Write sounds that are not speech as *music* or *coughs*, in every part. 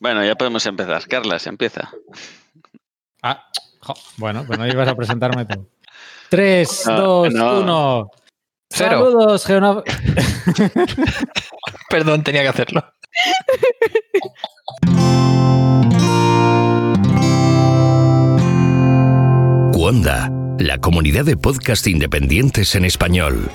Bueno, ya podemos empezar. Carlas, empieza. Ah, jo, bueno, pues no ibas a presentarme tú. *laughs* 3, No, 2, no. 1. Cero. Saludos, Geona- *laughs* Perdón, tenía que hacerlo. Wanda, la comunidad de podcast independientes en español.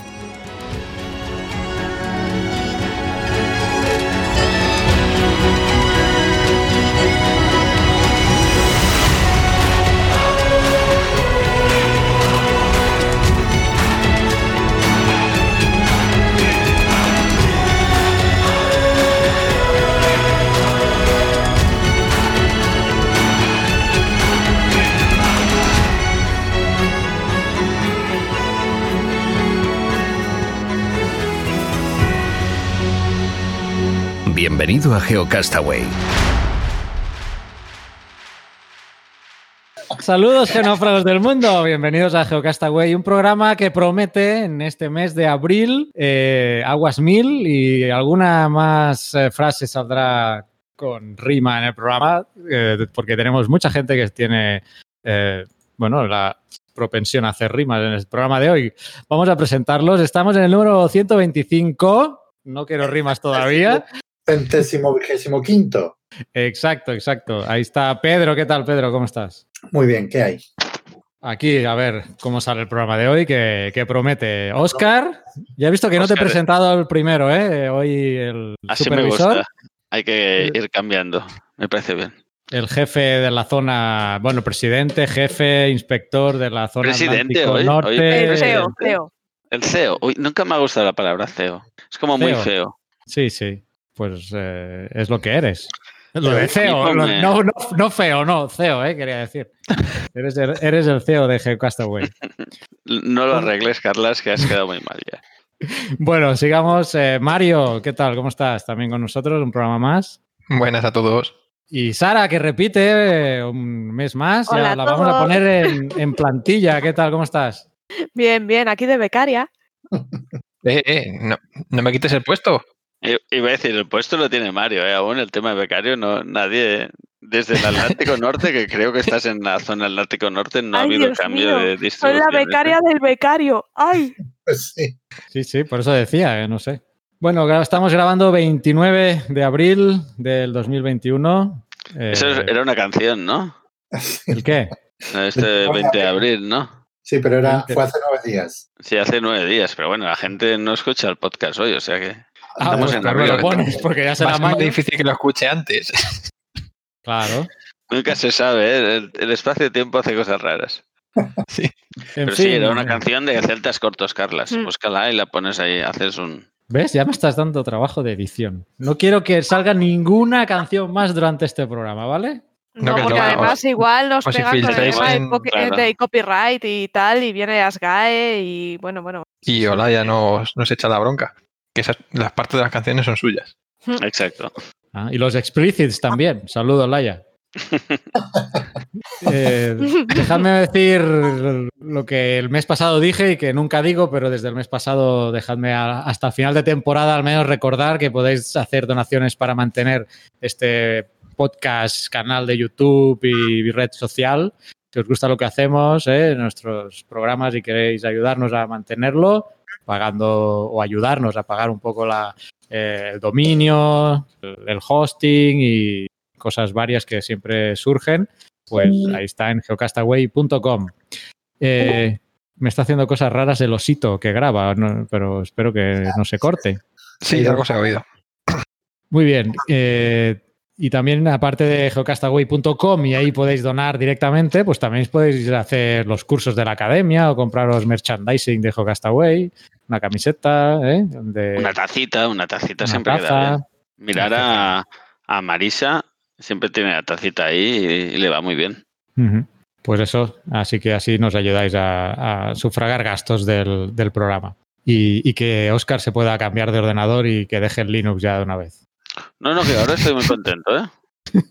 Bienvenido a GeoCastaway. Saludos, genófragos del mundo. Bienvenidos a Geocastaway, un programa que promete en este mes de abril eh, aguas mil y alguna más eh, frase saldrá con rima en el programa, eh, porque tenemos mucha gente que tiene, bueno, la propensión a hacer rimas en el programa de hoy. Vamos a presentarlos. Estamos en el número 125. No quiero rimas todavía. Centésimo vigésimo quinto. Exacto, exacto. Ahí está Pedro. ¿Qué tal, Pedro? ¿Cómo estás? Muy bien, ¿qué hay? Aquí, a ver cómo sale el programa de hoy, que, que promete. Oscar, ya he visto que no te he Óscar. presentado el primero, ¿eh? Hoy el Así me supervisor, gusta. Hay que ir cambiando. Me parece bien. el jefe de la zona, bueno, presidente, jefe, inspector de la zona Presidente hoy, Norte. hoy El Eh, CEO, eh, CEO. El CEO. Uy, nunca me ha gustado la palabra CEO. Es como muy feo. Sí, sí, pues eh, es lo que eres. Lo de CEO, lo- no, no, no feo, no, CEO, eh, quería decir. Eres el, eres el CEO de Geocastaway. *laughs* No lo arregles, Carlas, que has quedado muy mal ya. *laughs* Bueno, sigamos. Eh, Mario, ¿qué tal? ¿Cómo estás? También con nosotros, un programa más. Buenas a todos. Y Sara, que repite eh, un mes más, ya a la vamos a poner en, *laughs* en plantilla. ¿Qué tal? ¿Cómo estás? Bien, bien, aquí de becaria. Eh, eh, no, no me quites el puesto. Iba a decir, el puesto lo tiene Mario, ¿eh? Aún el tema de becario, no, nadie. Desde el Atlántico Norte, que creo que estás en la zona Atlántico Norte, no ha habido Dios cambio mío, de Soy distribución. la becaria del becario. ¡Ay! Pues sí. Sí, sí, por eso decía, eh, no sé. Bueno, estamos grabando 29 de abril del 2021. Eh, Eso es- era una canción, ¿no? ¿El qué? Este *laughs* 20 de abril, ¿no? Sí, pero era, fue hace nueve días. Sí, hace nueve días, pero bueno, la gente no escucha el podcast hoy, o sea que. Ah, pues en claro, abril. lo pones porque ya será más difícil que lo escuche antes. *laughs* Claro. Nunca se sabe, ¿eh? El, el espacio-tiempo hace cosas raras. *laughs* Sí. En Pero fin, sí, era una canción de Celtas Cortos, Carlas. Mm. Búscala y la pones ahí, haces un. ¿Ves? Ya me estás dando trabajo de edición. No quiero que salga ninguna canción más durante este programa, ¿vale? No, No, que porque no, además igual nos si pegan con el tema de, en- claro. de copyright y tal, y viene Asgae y bueno, bueno. Y Olaya nos, nos echa la bronca. Que esas, las partes de las canciones son suyas. Exacto. Ah, y los explicits también. Saludos, Laia. *laughs* Eh, dejadme decir lo que el mes pasado dije y que nunca digo, pero desde el mes pasado dejadme a- hasta el final de temporada al menos recordar que podéis hacer donaciones para mantener este podcast, canal de YouTube y red social. Si os gusta lo que hacemos, eh, nuestros programas y queréis ayudarnos a mantenerlo, pagando o ayudarnos a pagar un poco la, eh, el dominio, el, el hosting y cosas varias que siempre surgen, pues ahí está en geocastaway.com. Eh, me está haciendo cosas raras el osito que graba, no- pero espero que no se corte. Sí, algo se ha oído. Muy bien. eh, y también, aparte de geocastaway.com, y ahí podéis donar directamente, pues también podéis hacer los cursos de la academia o compraros merchandising de Geocastaway, una camiseta, ¿eh? De, Una tacita, una tacita una siempre queda taza. bien. Mirar a, a Marisa, siempre tiene la tacita ahí y, y le va muy bien. Pues eso, así que así nos ayudáis a, a sufragar gastos del, del programa. Y, y que Oscar se pueda cambiar de ordenador y que deje el Linux ya de una vez. No, no, que ahora estoy muy *laughs* contento, ¿eh?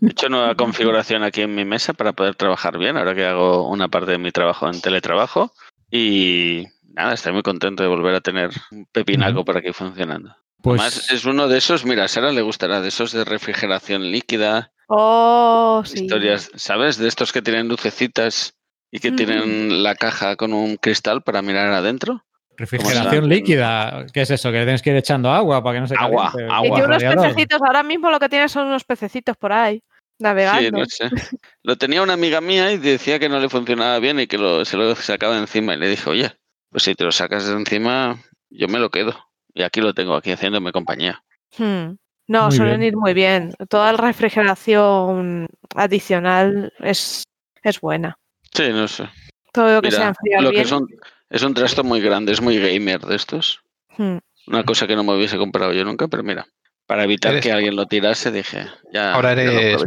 He hecho nueva configuración aquí en mi mesa para poder trabajar bien, ahora que hago una parte de mi trabajo en teletrabajo. Y nada, estoy muy contento de volver a tener un pepinaco por aquí funcionando. Pues Además, es uno de esos, mira, a Sara le gustará, de esos de refrigeración líquida, Oh, sí. historias, ¿sabes? De estos que tienen lucecitas y que tienen la caja con un cristal para mirar adentro. Refrigeración ¿cómo se líquida. ¿Qué es eso? Que tienes que ir echando agua para que no se Agua, caliente. agua. Y que unos Radiador. pececitos, ahora mismo lo que tienes son unos pececitos por ahí, navegando. Sí, no sé. Lo tenía una amiga mía y decía que no le funcionaba bien y que lo, se lo sacaba de encima. Y le dije, oye, pues si te lo sacas de encima, yo me lo quedo. Y aquí lo tengo, aquí haciéndome compañía. Hmm. No, Muy suelen bien. ir muy bien. Toda la refrigeración adicional es, es buena. Sí, no sé. Todo lo que sea Mira, enfriar lo que bien. es un, es un trasto muy grande, es muy gamer de estos. hmm. Una cosa que no me hubiese comprado yo nunca, pero mira, para evitar Eres- que alguien lo tirase, dije, ya. Ahora eres.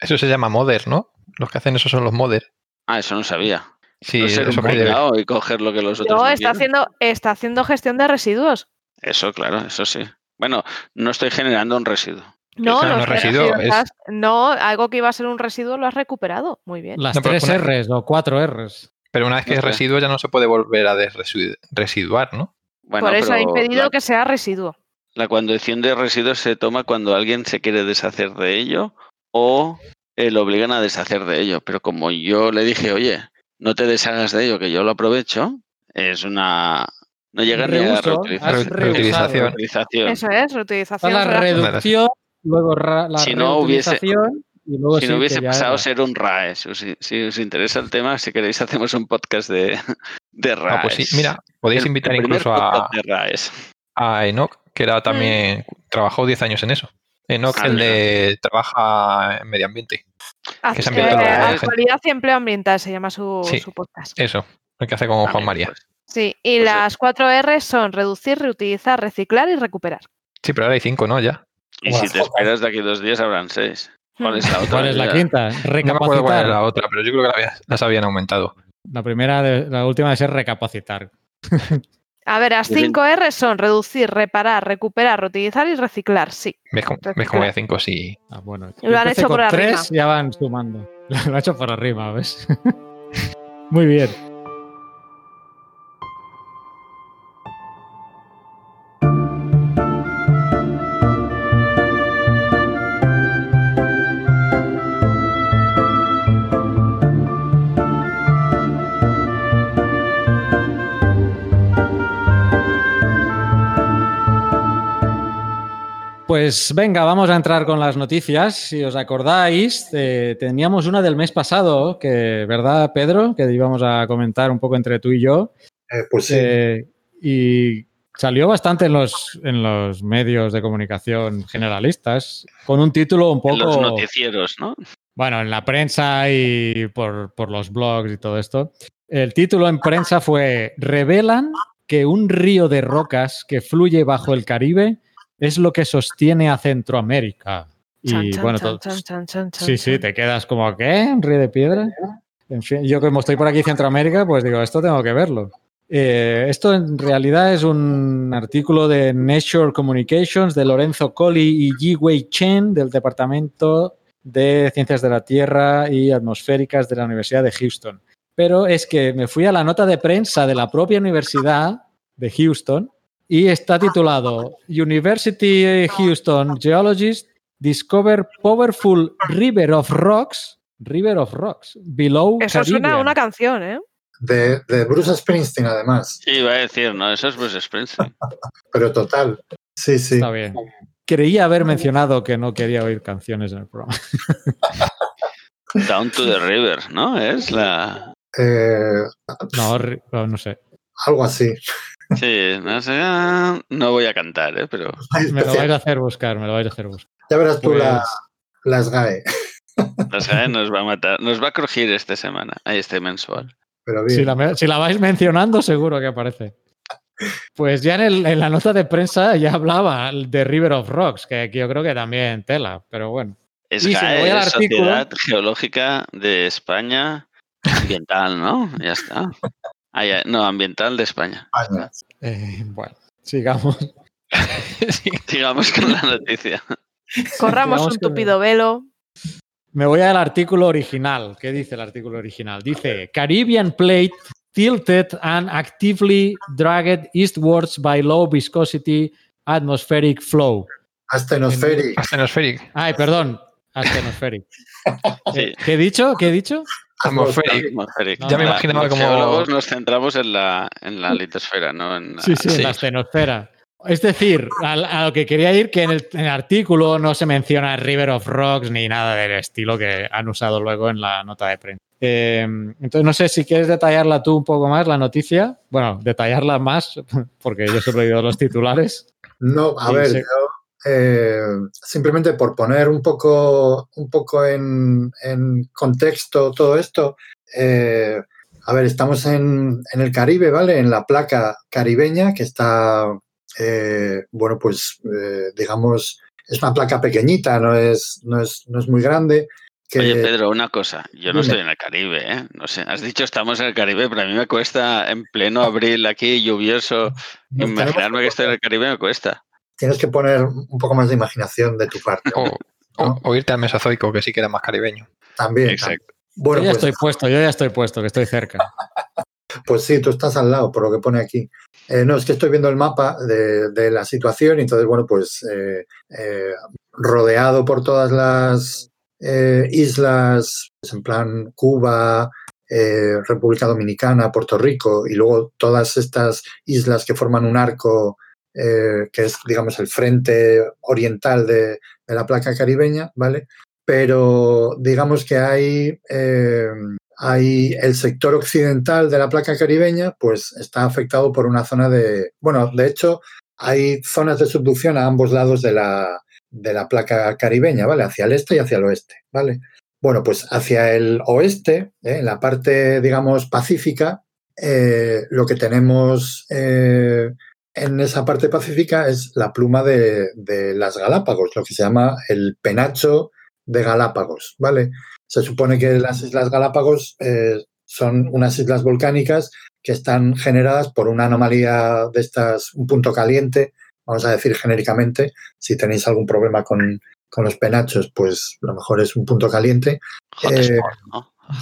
Eso se llama modder, ¿no? Los que hacen eso son los modder. Ah, eso no sabía. Sí, no ser eso un y coger lo que los otros No, no está haciendo, está haciendo gestión de residuos. Eso, claro, eso sí. Bueno, no estoy generando un residuo. No, no es residuo, es- no, algo que iba a ser un residuo lo has recuperado. Muy bien. Las No, tres una- R's o cuatro R's. Pero una vez que No es residuo ya no se puede volver a residuar, ¿no? Bueno, Por eso ha impedido la, que sea residuo. la condición de residuos se toma cuando alguien se quiere deshacer de ello o eh, lo obligan a deshacer de ello. Pero como yo le dije, oye, no te deshagas de ello, que yo lo aprovecho, es una... No llega ni a reutilización. Reutilización. Eso es, reutilización. la reducción, luego la Si no hubiese- reutilización y luego Si sí no hubiese pasado a era- ser un RAE, si os, si os interesa el tema, si queréis hacemos un podcast de, *laughs* de RAES. Ah, pues sí, mira, podéis El- invitar el incluso a, podcast de RAES. a Enoch, que era también, trabajó 10 años en eso. Enoch, Ah, el mira. de trabaja en medio ambiente. Que se lo- eh, la actualidad y empleo ambiental se llama su, Sí. su podcast. Eso, el que hace con Juan María. pues. Sí, y Pues, eh, las cuatro R son reducir, reutilizar, reciclar y recuperar. Sí, pero ahora hay 5, ¿no? Ya. Y si te esperas de aquí dos días habrán seis. ¿Cuál es la otra? ¿Cuál es la quinta? No me acuerdo cuál Recapacitar. era la otra, pero yo creo que la había- las habían aumentado. La primera, de- la última de ser recapacitar. A ver, las Muy bien. cinco R son reducir, reparar, recuperar, reutilizar y reciclar. Sí. ¿Ves cómo, ves cómo había 5? Sí. Ah, bueno. Lo han hecho por tres, arriba. ya van sumando. *laughs* Lo han hecho por arriba, ¿ves? *laughs* Muy bien. Pues venga, vamos a entrar con las noticias. Si os acordáis, eh, teníamos una del mes pasado, que, ¿verdad, Pedro? Que íbamos a comentar un poco entre tú y yo. Eh, pues sí. Eh, y salió bastante en los, en los medios de comunicación generalistas, con un título un En los poco... noticieros, ¿no? Bueno, en la prensa y por, por los blogs y todo esto. El título en prensa fue Revelan que un río de rocas que fluye bajo el Caribe es lo que sostiene a Centroamérica. Y Chan, chan, bueno, chan, todo- chan, chan, chan, sí, sí, te quedas como, ¿qué? ¿Un río de piedra? En fin, yo como estoy por aquí Centroamérica, pues digo, esto tengo que verlo. Eh, esto en realidad es un artículo de Nature Communications de Lorenzo Colli y Yi Wei Chen del Departamento de Ciencias de la Tierra y Atmosféricas de la Universidad de Houston. Pero es que me fui a la nota de prensa de la propia Universidad de Houston y está titulado University Houston Geologists Discover Powerful River of Rocks, River of Rocks, below Eso suena a Caribbean. una canción, ¿eh? De, de Bruce Springsteen, además. Sí, iba a decir, no, eso es Bruce Springsteen. *laughs* Pero total. Sí, sí. Está bien. Creía haber mencionado que no quería oír canciones en el programa. *laughs* Down to the River, ¿no? Es la... Eh, no, no sé. algo así. Sí, no sé, ah, no voy a cantar, ¿eh? Pero *laughs* Me lo vais a hacer buscar, me lo vais a hacer buscar. Ya verás tú Pues- la- las GAE. la SGAE nos va a matar, nos va a crujir esta semana, ahí este mensual. Pero bien. Si la, si la vais mencionando, seguro que aparece. Pues ya en, el- en la nota de prensa ya hablaba de River of Rocks, que, yo creo que también tela, pero bueno. Es si artículo- Sociedad Geológica de España Ambiental, ¿no? Ya está. Ah, ya, no, Ambiental de España. España. Eh, bueno, sigamos. *laughs* Sigamos con la noticia. Corramos un que- tupido velo. Me voy al artículo original. ¿Qué dice el artículo original? Dice, Caribbean plate tilted and actively dragged eastwards by low viscosity Atmospheric Flow. Astenospheric. Astenospheric. Ay, perdón. Astenospheric. *laughs* Sí. Eh, ¿Qué he dicho? ¿Qué he dicho? Atmospheric. Atmospheric. Ya me imaginaba los como- geólogos nos centramos en la, en la litosfera, no en la- Sí, sí, en la astenosfera. Es decir, a, lo que quería ir, que en el, en el artículo no se menciona River of Rocks ni nada del estilo que han usado luego en la nota de prensa. Eh, entonces, no sé si quieres detallarla tú un poco más, la noticia. Bueno, detallarla más, *laughs* porque yo solo he oído los titulares. No, a ver, yo, eh, simplemente por poner un poco, un poco en, en contexto todo esto, eh, a ver, estamos en, en el Caribe, ¿vale? En la placa caribeña que está, eh, bueno, pues eh, digamos, es una placa pequeñita, no es, no es, no es muy grande. Que, Oye, Pedro, una cosa. Yo no Dime. estoy en el Caribe, ¿eh? No sé. Has dicho estamos en el Caribe, pero a mí me cuesta en pleno abril aquí, lluvioso, nos imaginarme que estoy en el Caribe me cuesta. Tienes que poner un poco más de imaginación de tu parte. O, hombre. o- o irte al Mesozoico, que sí que era más caribeño. También. Exacto. Bueno, yo ya pues, estoy puesto, yo ya estoy puesto, que estoy cerca. *laughs* Pues sí, tú estás al lado, por lo que pone aquí. Eh, no, es que estoy viendo el mapa de, de la situación y entonces, bueno, pues eh, eh, rodeado por todas las eh, islas, pues, en plan Cuba, eh, República Dominicana, Puerto Rico y luego todas estas islas que forman un arco eh, que es, digamos, el frente oriental de, la placa caribeña, ¿vale? Pero digamos que hay, eh, hay el sector occidental de la placa caribeña, pues está afectado por una zona de, bueno, de hecho, hay zonas de subducción a ambos lados de la, de la placa caribeña, ¿vale? Hacia el este y hacia el oeste, ¿vale? Bueno, pues hacia el oeste, ¿eh? en la parte, digamos, pacífica, lo que tenemos en esa parte pacífica es la pluma de, de las Galápagos, lo que se llama el penacho de Galápagos, ¿vale? Se supone que las Islas Galápagos eh, son unas islas volcánicas que están generadas por una anomalía de estas, un punto caliente, vamos a decir genéricamente. Si tenéis algún problema con, con los penachos, pues lo mejor es un punto caliente.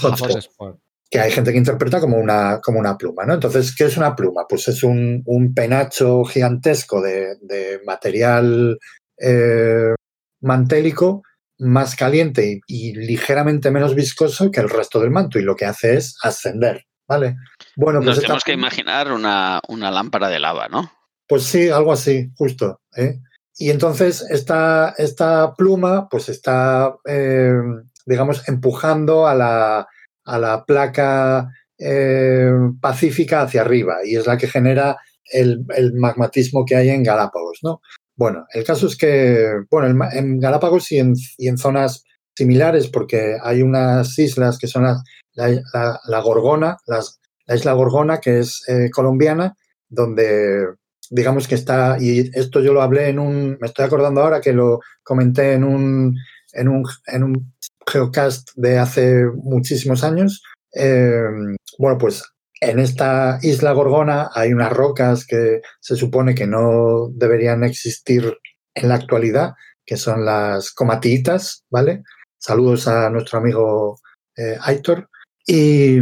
Hotspot. Que hay gente que interpreta como una, como una pluma, ¿no? Entonces, ¿qué es una pluma? Pues es un, un penacho gigantesco de, de material eh, mantélico más caliente y, y ligeramente menos viscoso que el resto del manto y lo que hace es ascender, ¿vale? Bueno, pues Nos tenemos que imaginar una, una lámpara de lava, ¿no? Pues sí, algo así, justo. ¿eh? Y entonces esta, esta pluma pues está, eh, digamos, empujando a la, a la placa eh, pacífica hacia arriba y es la que genera el, magmatismo que hay en Galápagos, ¿no? Bueno, el caso es que, bueno, en, Galápagos y en, zonas similares, porque hay unas islas que son la, la- la- la Gorgona, las- la isla Gorgona, que es eh, colombiana, donde digamos que está, y esto yo lo hablé en un, me estoy acordando ahora que lo comenté en un, en un, en un geocast de hace muchísimos años. Eh, bueno, pues en esta isla Gorgona hay unas rocas que se supone que no deberían existir en la actualidad, que son las comatiitas, ¿vale? Saludos a nuestro amigo eh, Aitor. Y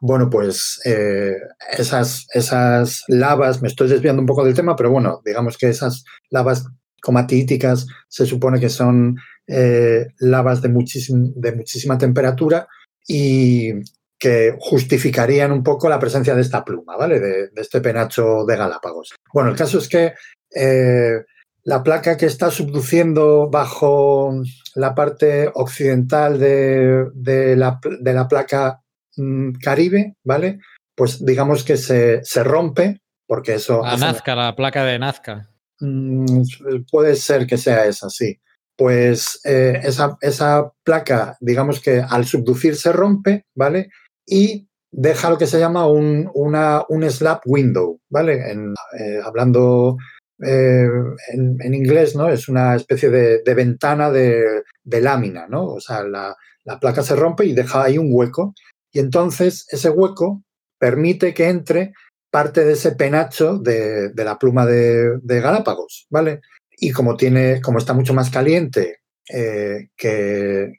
bueno, pues eh, esas, esas lavas, me estoy desviando un poco del tema, pero bueno, digamos que esas lavas comatiíticas se supone que son eh, lavas de, muchísim- de muchísima temperatura y que justificarían un poco la presencia de esta pluma, ¿vale? De, de este penacho de Galápagos. Bueno, el caso es que eh, la placa que está subduciendo bajo la parte occidental de, de la, pl- de la placa mm, Caribe, ¿vale? Pues digamos que se, se rompe, porque eso La Nazca, la placa de Nazca. Mm, puede ser que sea esa, sí. Pues eh, esa, placa, digamos que al subducir se rompe, ¿vale? Y deja lo que se llama un, una, un slap window, ¿vale? Eh, hablando eh, en, inglés, ¿no? Es una especie de, de ventana de, de lámina, ¿no? O sea, la, la placa se rompe y deja ahí un hueco. Y entonces ese hueco permite que entre parte de ese penacho de, de la pluma de, de Galápagos, ¿vale? Y como tiene, como está mucho más caliente eh, que,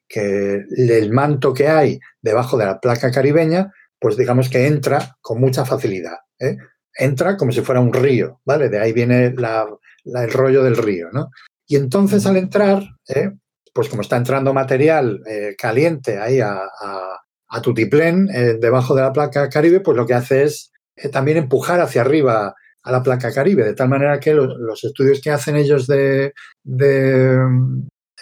el manto que hay debajo de la placa caribeña, pues digamos que entra con mucha facilidad. ¿eh? Entra como si fuera un río, ¿vale? De ahí viene el rollo del río, ¿no? Y entonces al entrar, ¿eh? pues como está entrando material caliente ahí a, a, a tutiplén debajo de la placa Caribe, pues lo que hace es también empujar hacia arriba a la placa Caribe, de tal manera que lo- los estudios que hacen ellos de,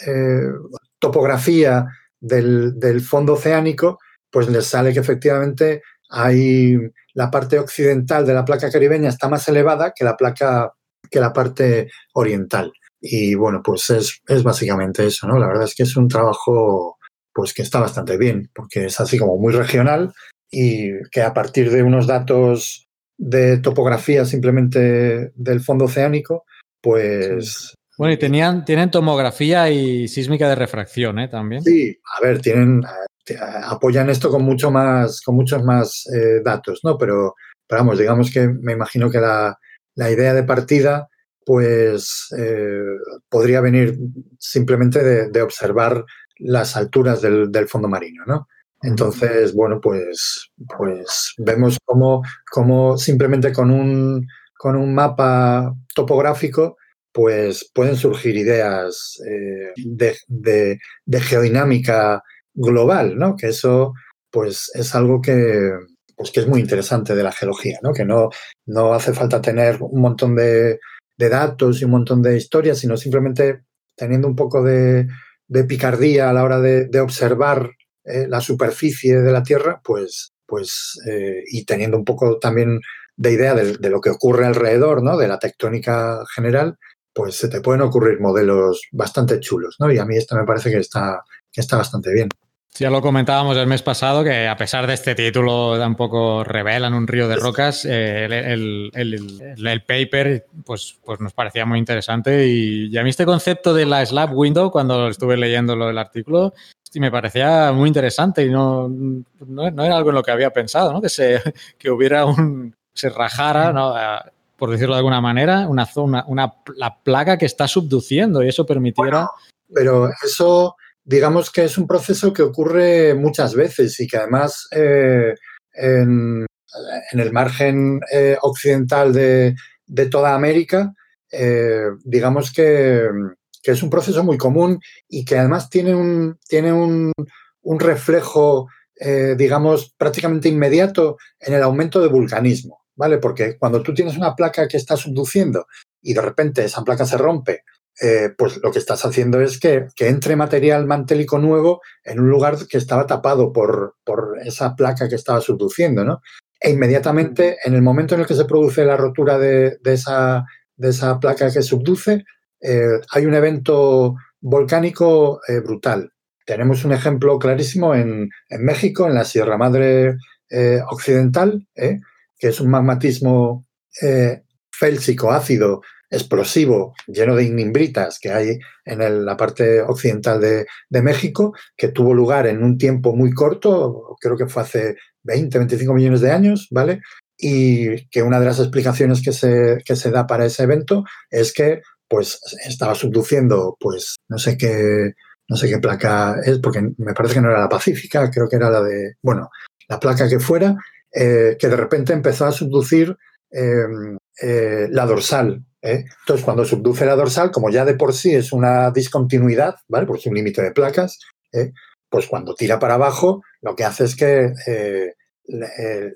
eh, topografía del, del fondo oceánico, pues les sale que efectivamente hay la parte occidental de la placa caribeña está más elevada que la placa que la parte oriental. Y bueno, pues es, es básicamente eso, ¿no? La verdad es que es un trabajo pues que está bastante bien, porque es así como muy regional y que a partir de unos datos de topografía simplemente del fondo oceánico, pues Bueno, y tenían, tienen tomografía y sísmica de refracción, ¿eh? También. Sí, a ver, tienen, eh, apoyan esto con mucho más, con muchos más eh, datos, ¿no? Pero, pero vamos, digamos que me imagino que la, la idea de partida, pues, eh, podría venir simplemente de, de observar las alturas del, del fondo marino, ¿no? Entonces, bueno, pues, pues vemos cómo, cómo simplemente con un, con un mapa topográfico, pues pueden surgir ideas eh, de, de- geodinámica global, ¿no? Que eso, pues, es algo que, pues, que es muy interesante de la geología, ¿no? Que no, no hace falta tener un montón de, de datos y un montón de historias, sino simplemente teniendo un poco de, picardía a la hora de observar eh, la superficie de la Tierra, pues, pues eh, y teniendo un poco también de idea de, lo que ocurre alrededor, ¿no? De la tectónica general, pues se te pueden ocurrir modelos bastante chulos, ¿no? Y a mí esto me parece que está, que está bastante bien. Ya lo comentábamos el mes pasado, que a pesar de este título tampoco revelan un río de rocas, eh, el, el- el- el- el paper pues, pues nos parecía muy interesante y, y a mí este concepto de la slab window, cuando estuve leyendo del artículo, sí, me parecía muy interesante y no, no, era algo en lo que había pensado, ¿no? que, se, *laughs* que hubiera un... se rajara, ¿no? Por decirlo de alguna manera, una zona, una, la placa que está subduciendo y eso permitiera... Pero eso, digamos que es un proceso que ocurre muchas veces y que además eh, en, en el margen eh, occidental de, de toda América, eh, digamos que, que es un proceso muy común y que además tiene un, tiene un, un reflejo, eh, digamos, prácticamente inmediato en el aumento de vulcanismo, ¿vale? Porque cuando tú tienes una placa que está subduciendo y de repente esa placa se rompe, eh, pues lo que estás haciendo es que, que, entre material mantélico nuevo en un lugar que estaba tapado por, por esa placa que estaba subduciendo, ¿no? E inmediatamente, en el momento en el que se produce la rotura de, de, esa, de esa, placa que subduce, eh, hay un evento volcánico eh, brutal. Tenemos un ejemplo clarísimo en, México, en la Sierra Madre eh, Occidental, que es un magmatismo félsico ácido explosivo lleno de ignimbritas que hay en la parte occidental de, México, que tuvo lugar en un tiempo muy corto, creo que fue hace 20, 25 millones de años, ¿vale? Y que una de las explicaciones que se da para ese evento es que pues estaba subduciendo, pues no sé qué, no sé qué placa es, porque me parece que no era la pacífica, creo que era la de, bueno, la placa que fuera, eh, que de repente empezó a subducir eh, eh, la dorsal. ¿eh? Entonces, cuando subduce la dorsal, como ya de por sí es una discontinuidad, ¿vale? Porque es un límite de placas, pues cuando tira para abajo, lo que hace es que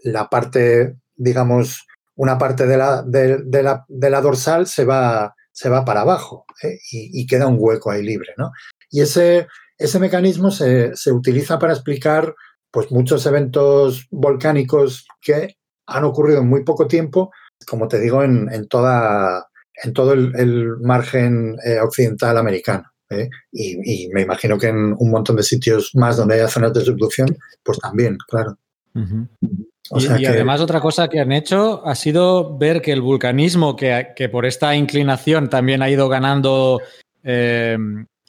la, parte, digamos, una parte de la, de la, de la dorsal se va, se va para abajo ¿eh? y, queda un hueco ahí libre, ¿no? Y ese, ese mecanismo se, se utiliza para explicar pues muchos eventos volcánicos que han ocurrido en muy poco tiempo, como te digo, en, en toda, en todo el, margen eh, occidental americano. ¿eh? Y, me imagino que en un montón de sitios más donde haya zonas de subducción, pues también, claro. O sea y, y que... además otra cosa que han hecho ha sido ver que el vulcanismo, que, que por esta inclinación también ha ido ganando eh,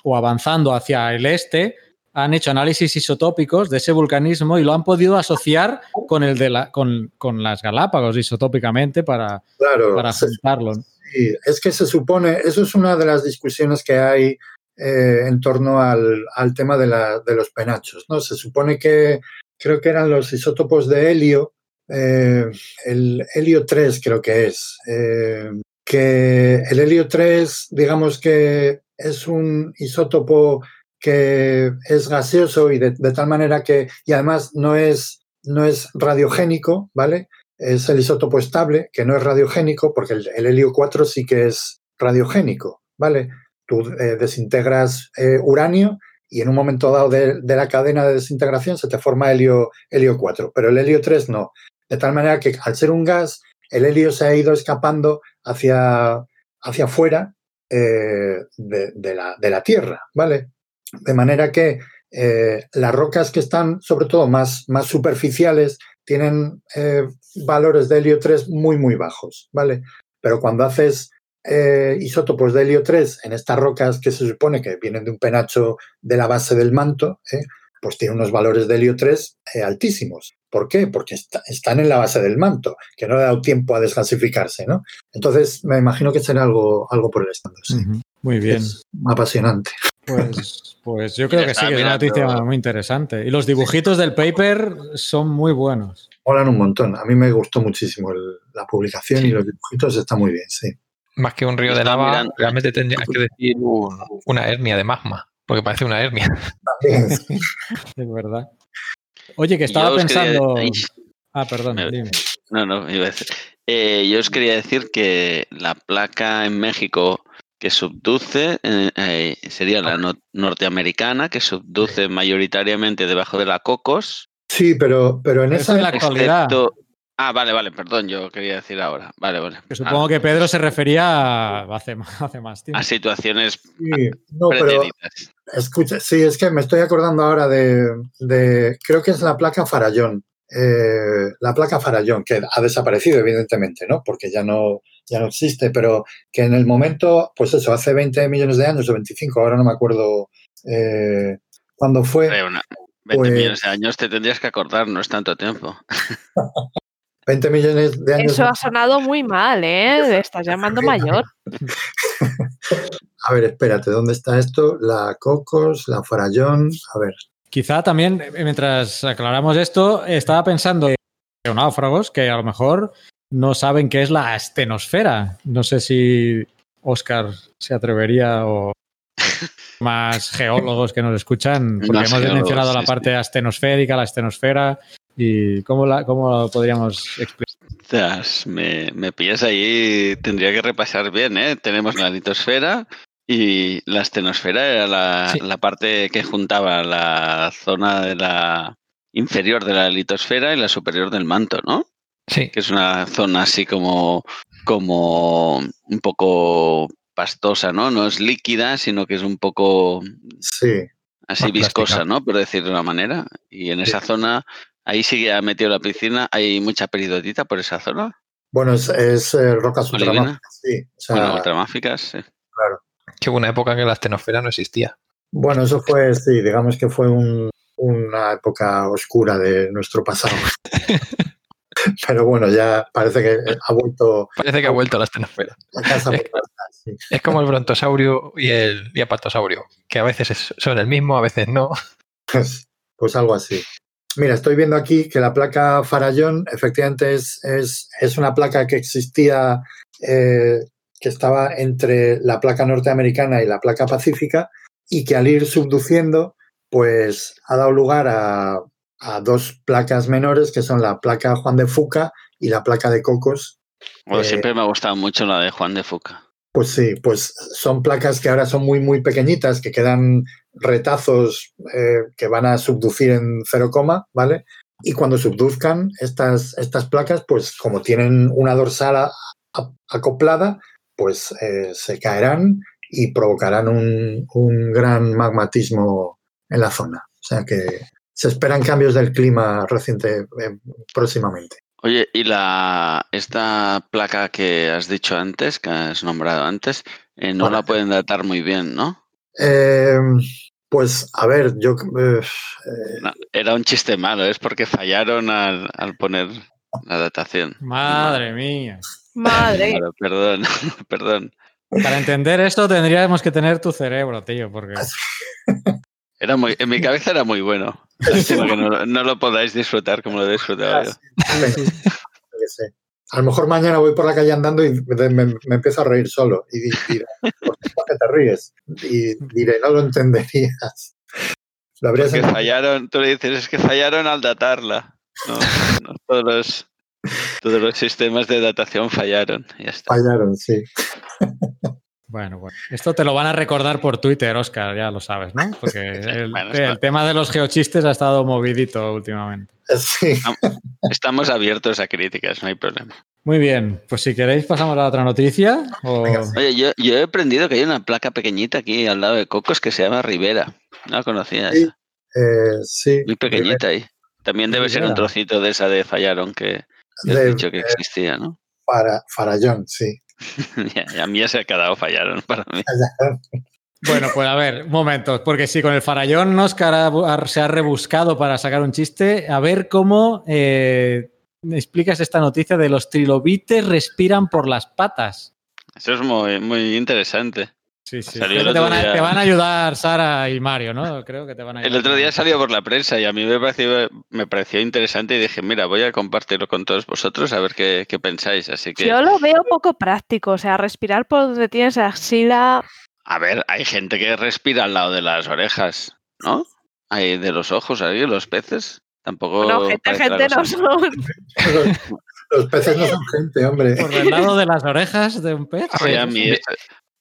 o avanzando hacia el este, han hecho análisis isotópicos de ese vulcanismo y lo han podido asociar con el de la, con, con las Galápagos isotópicamente para, claro, para juntarlo. Sí, es que se supone, eso es una de las discusiones que hay eh, en torno al, al tema de, la, de, los penachos. ¿no? Se supone que creo que eran los isótopos de helio, eh, el helio 3 creo que es, eh, que el helio 3, digamos que es un isótopo que es gaseoso y de, tal manera que, y además no es, no es radiogénico, ¿vale? Es el isótopo estable, que no es radiogénico, porque el, el helio 4 sí que es radiogénico, ¿vale? Tú eh, desintegras uranio y en un momento dado de, la cadena de desintegración se te forma helio, helio 4, pero el helio 3 no. De tal manera que al ser un gas, el helio se ha ido escapando hacia, hacia afuera eh, de, de, la, de, la, Tierra, ¿vale? De manera que eh, las rocas que están, sobre todo más, más superficiales, tienen eh, valores de helio 3 muy, muy bajos, ¿vale? Pero cuando haces eh, isótopos de helio 3 en estas rocas que se supone que vienen de un penacho de la base del manto, ¿eh? pues tiene unos valores de helio 3 eh, altísimos. ¿Por qué? Porque está, están en la base del manto, que no le ha dado tiempo a desgasificarse, ¿no? Entonces, me imagino que será algo, algo por el estándar. Sí. Uh -huh. Muy bien. Es apasionante. Pues, *laughs* pues yo creo que sí, que es una noticia muy interesante. Y los dibujitos del paper son muy buenos. Molan un montón. A mí me gustó muchísimo el, la publicación sí. y los dibujitos están muy bien, sí. Más que un río de lava, mirando. realmente tendría que decir un, una hernia de magma, porque parece una hernia. *laughs* es verdad. Oye, que estaba pensando. Quería... Ah, perdón, Me... dime. No, no, iba a decir. Eh, yo os quería decir que la placa en México que subduce eh, eh, sería la no norteamericana, que subduce mayoritariamente debajo de la Cocos. Sí, pero, pero en esa. Es la actualidad. Excepto... Ah, vale, vale, perdón, yo quería decir ahora. Vale, vale. Que supongo ah. que Pedro se refería a, hace, *laughs* hace más tiempo. A situaciones sí, no, pero, Escucha, sí, es que me estoy acordando ahora de, de creo que es la placa Farallón. Eh, la placa Farallón, que ha desaparecido, evidentemente, ¿no? Porque ya no, ya no existe, pero que en el momento, pues eso, hace 20 millones de años o 25, ahora no me acuerdo eh, cuándo fue. Una, 20 pues, millones de años te tendrías que acordar, no es tanto tiempo. *laughs* 20 millones de años. Eso ha sonado muy mal, ¿eh? *laughs* Estás llamando mayor. *laughs* A ver, espérate, ¿dónde está esto? La Cocos, la Farallón, a ver. Quizá también, mientras aclaramos esto, estaba pensando en náufragos que a lo mejor no saben qué es la astenosfera. No sé si Oscar se atrevería o *laughs* más geólogos que nos escuchan, porque más hemos mencionado sí, la parte sí. astenosférica, la astenosfera, y cómo, la, cómo lo podríamos explicar. Me, me pillas ahí, tendría que repasar bien, ¿eh? Tenemos la litosfera y la astenosfera era la, sí. la parte que juntaba la zona de la inferior de la litosfera y la superior del manto, ¿no? Sí. Que es una zona así como, como un poco pastosa, ¿no? No es líquida, sino que es un poco sí. así viscosa, plástica. ¿no? Por decir de una manera. Y en sí. esa zona, ahí sí que ha metido la piscina, hay mucha peridotita por esa zona. Bueno, es, es eh, rocas ultramáficas, sí. O sea, bueno, ultramáficas, sí. Claro. Qué buena época en que la astenosfera no existía. Bueno, eso fue, sí, digamos que fue un, una época oscura de nuestro pasado. *laughs* Pero bueno, ya parece que ha vuelto. Parece que ha vuelto a la astenosfera. Es, sí. es, como el brontosaurio y el y apatosaurio, que a veces es, son el mismo, a veces no. Pues, pues, algo así. Mira, estoy viendo aquí que la placa Farallón efectivamente es, es, es una placa que existía, eh, que estaba entre la placa norteamericana y la placa pacífica, y que al ir subduciendo, pues ha dado lugar a, a dos placas menores, que son la placa Juan de Fuca y la placa de Cocos. Bueno, eh, siempre me ha gustado mucho la de Juan de Fuca. Pues sí, pues son placas que ahora son muy, muy pequeñitas, que quedan retazos eh, que van a subducir en cero coma, ¿vale? Y cuando subduzcan estas, estas placas, pues como tienen una dorsal acoplada, pues eh, se caerán y provocarán un, un gran magmatismo en la zona. O sea que se esperan cambios del clima reciente eh, próximamente. Oye, y la esta placa que has dicho antes, que has nombrado antes, eh, no bueno, la pueden datar muy bien, ¿no? Eh, pues a ver, yo eh, no, era un chiste malo, es porque fallaron al, al poner la datación. Madre mía. Madre. *laughs* Claro, perdón, *laughs* perdón. Para entender esto tendríamos que tener tu cerebro, tío, porque *laughs* era muy, en mi cabeza era muy bueno. Lástima que no, no, lo podáis disfrutar como lo he disfrutado yo. Sí, sí. A lo mejor mañana voy por la calle andando y me, empiezo a reír solo. Y diré, ¿por qué te ríes? Y diré, no lo entenderías. Lo Porque fallaron, tú le dices, es que fallaron al datarla. No, todos, los, todos los sistemas de datación fallaron. Ya está. Fallaron, sí. Bueno, bueno. Esto te lo van a recordar por Twitter, Oscar, ya lo sabes, ¿no? Porque *laughs* el, tema de los geochistes ha estado movidito últimamente. Sí. Estamos abiertos a críticas, no hay problema. Muy bien, pues si queréis pasamos a la otra noticia. Oye, yo, he aprendido que hay una placa pequeñita aquí al lado de Cocos que se llama Rivera. No la conocía. Sí, eh, sí Muy pequeñita ahí. También debe ser un trocito de esa de Fallaron que he dicho que existía, ¿no? Para Farallón, sí. *laughs* a mí ya se ha quedado fallaron para mí. *laughs* Bueno, pues a ver, momentos, porque si con el farallón Oscar se ha rebuscado para sacar un chiste, a ver cómo eh, explicas esta noticia de los trilobites respiran por las patas. Eso es muy, muy interesante. Sí, sí. Creo que te, van a, ayudar Sara y Mario, ¿no? Creo que te van a El otro día salió por la prensa y a mí me pareció, me pareció interesante y dije, mira, voy a compartirlo con todos vosotros a ver qué, pensáis. Así que... Yo lo veo poco práctico, o sea, respirar por donde tienes la axila. A ver, hay gente que respira al lado de las orejas, ¿no? Hay de los ojos ahí, los peces. Tampoco. No, gente, gente no son. los peces no son gente, hombre. Por el lado de las orejas de un pez. a mí,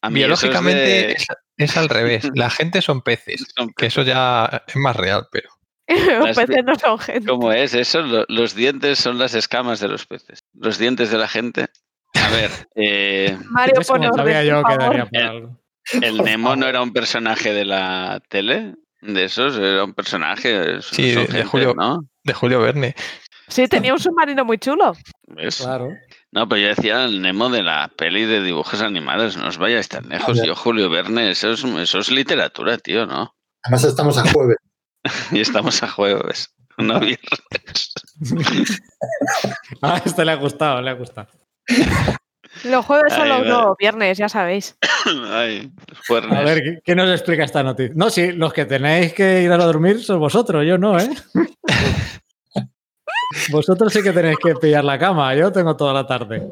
Biológicamente es, al revés. *laughs* La gente son peces, *laughs* que eso ya es más real, pero. *laughs* los peces no son gente. ¿Cómo es eso? Los dientes son las escamas de los peces. Los dientes de la gente. A ver. Eh, Mario pone sabía yo que daría por algo. El Nemo no era un personaje de la tele, de esos, era un personaje. Sí, de, Julio, de Julio Verne. Sí, tenía un submarino muy chulo. Claro. No, pero yo decía el Nemo de la peli de dibujos animados, no os vayáis tan lejos. Yo, Julio Verne, eso es, eso es literatura, tío, ¿no? Además estamos a jueves. *laughs* y estamos a jueves, no *laughs* viernes. ah, a este le ha gustado, le ha gustado. Los jueves son los viernes, ya sabéis. *coughs* Ay, a ver, ¿qué nos explica esta noticia? No, sí, los que tenéis que ir a dormir son vosotros, yo no, ¿eh? *laughs* Vosotros sí que tenéis que pillar la cama, yo tengo toda la tarde.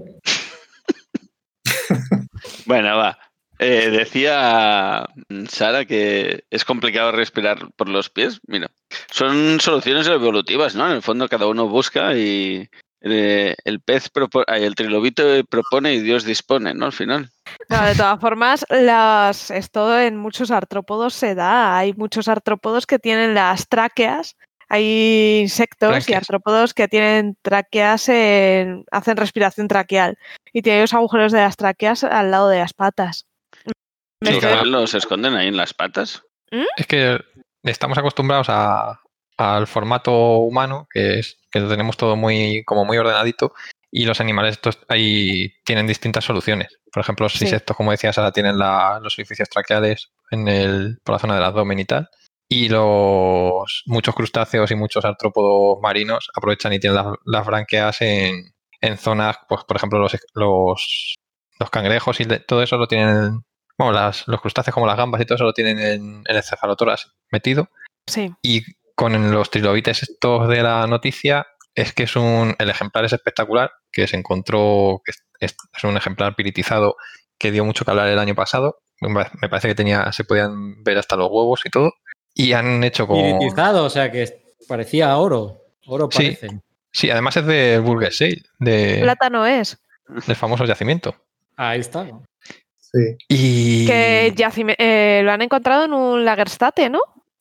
*laughs* bueno, va. Eh, decía Sara que es complicado respirar por los pies. Mira, son soluciones evolutivas, ¿no? En el fondo cada uno busca y eh, el pez propone, el trilobito propone y Dios dispone, ¿no? Al final. de todas formas, las, esto en muchos artrópodos se da. Hay muchos artrópodos que tienen las tráqueas hay insectos y artrópodos que tienen tráqueas, hacen respiración traqueal y tienen los agujeros de las tráqueas al lado de las patas. ¿Los esconden ahí en las patas? ¿Mm? Es que estamos acostumbrados al formato humano, que es que lo tenemos todo muy, como muy ordenadito, y los animales estos ahí tienen distintas soluciones. Por ejemplo, los insectos, como decías, ahora tienen los orificios traqueales en el, por la zona del abdomen y tal y los muchos crustáceos y muchos artrópodos marinos aprovechan y tienen las, branquias en, en, zonas, pues por ejemplo los, los, los cangrejos y todo eso lo tienen, bueno, las, los crustáceos como las gambas y todo eso lo tienen en, el cefalotoras metido. Sí. Y con los trilobites estos de la noticia es que es un, el ejemplar es espectacular, que se encontró, que es, es un ejemplar piritizado que dio mucho que hablar el año pasado. Me parece que tenía, se podían ver hasta los huevos y todo. Y han hecho como. o sea que parecía oro. Oro parece. Sí, además es de Burger Sale. De, Plátano es. Del famoso yacimiento. Ahí está. Sí. Y. Que eh, lo han encontrado en un Lagerstate, ¿no?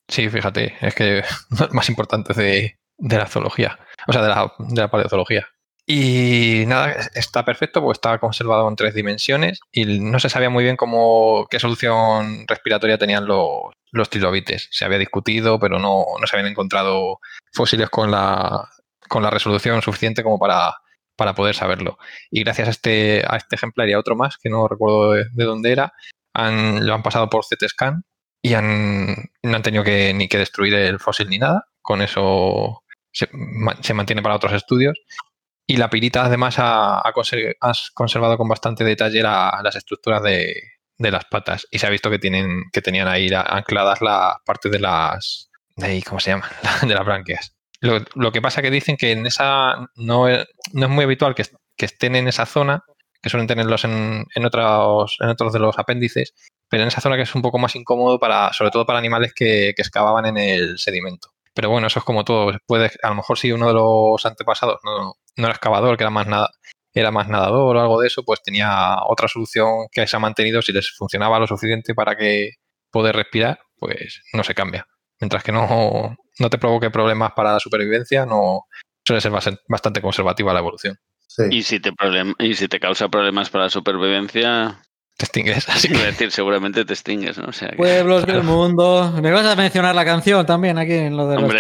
Sí, fíjate, es que es *laughs* más importante de, de la zoología. O sea, de la, de la paleozoología. Y nada, está perfecto porque está conservado en tres dimensiones y no se sabía muy bien cómo qué solución respiratoria tenían los, los trilobites. Se había discutido, pero no, no, se habían encontrado fósiles con la, con la resolución suficiente como para, para poder saberlo. Y gracias a este, a este ejemplar y a otro más, que no recuerdo de, dónde era, lo han pasado por CT scan y han, no han tenido que, ni que destruir el fósil ni nada. Con eso se, se mantiene para otros estudios y la pirita además ha, conservado con bastante detalle las estructuras de, las patas y se ha visto que tienen que tenían ahí ancladas las partes de las de ¿cómo se llama? *laughs* de las branquias. Lo, que pasa que dicen que en esa no, no es muy habitual que, que, estén en esa zona, que suelen tenerlos en, en, otros, en otros de los apéndices, pero en esa zona que es un poco más incómodo para, sobre todo para animales que, que excavaban en el sedimento. Pero bueno, eso es como todo. Puede, a lo mejor si uno de los antepasados no, no era excavador, que era más nada, era más nadador o algo de eso, pues tenía otra solución que se ha mantenido si les funcionaba lo suficiente para que poder respirar, pues no se cambia. Mientras que no, no te provoque problemas para la supervivencia, no suele ser bastante conservativa la evolución. Y, si te y si te causa problemas para la supervivencia, te extingues. Así que decir, seguramente te extingues, ¿no? Pueblos del *laughs* mundo. Me vas a mencionar la canción también aquí en lo de los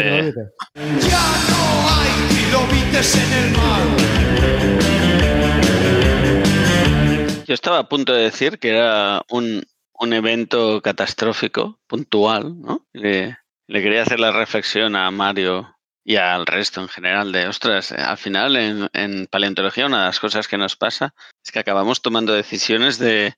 en. Yo estaba a punto de decir que era un, un evento catastrófico, puntual, ¿no? Le, quería hacer la reflexión a Mario y al resto en general de, ostras, eh, al final en, paleontología una de las cosas que nos pasa es que acabamos tomando decisiones de,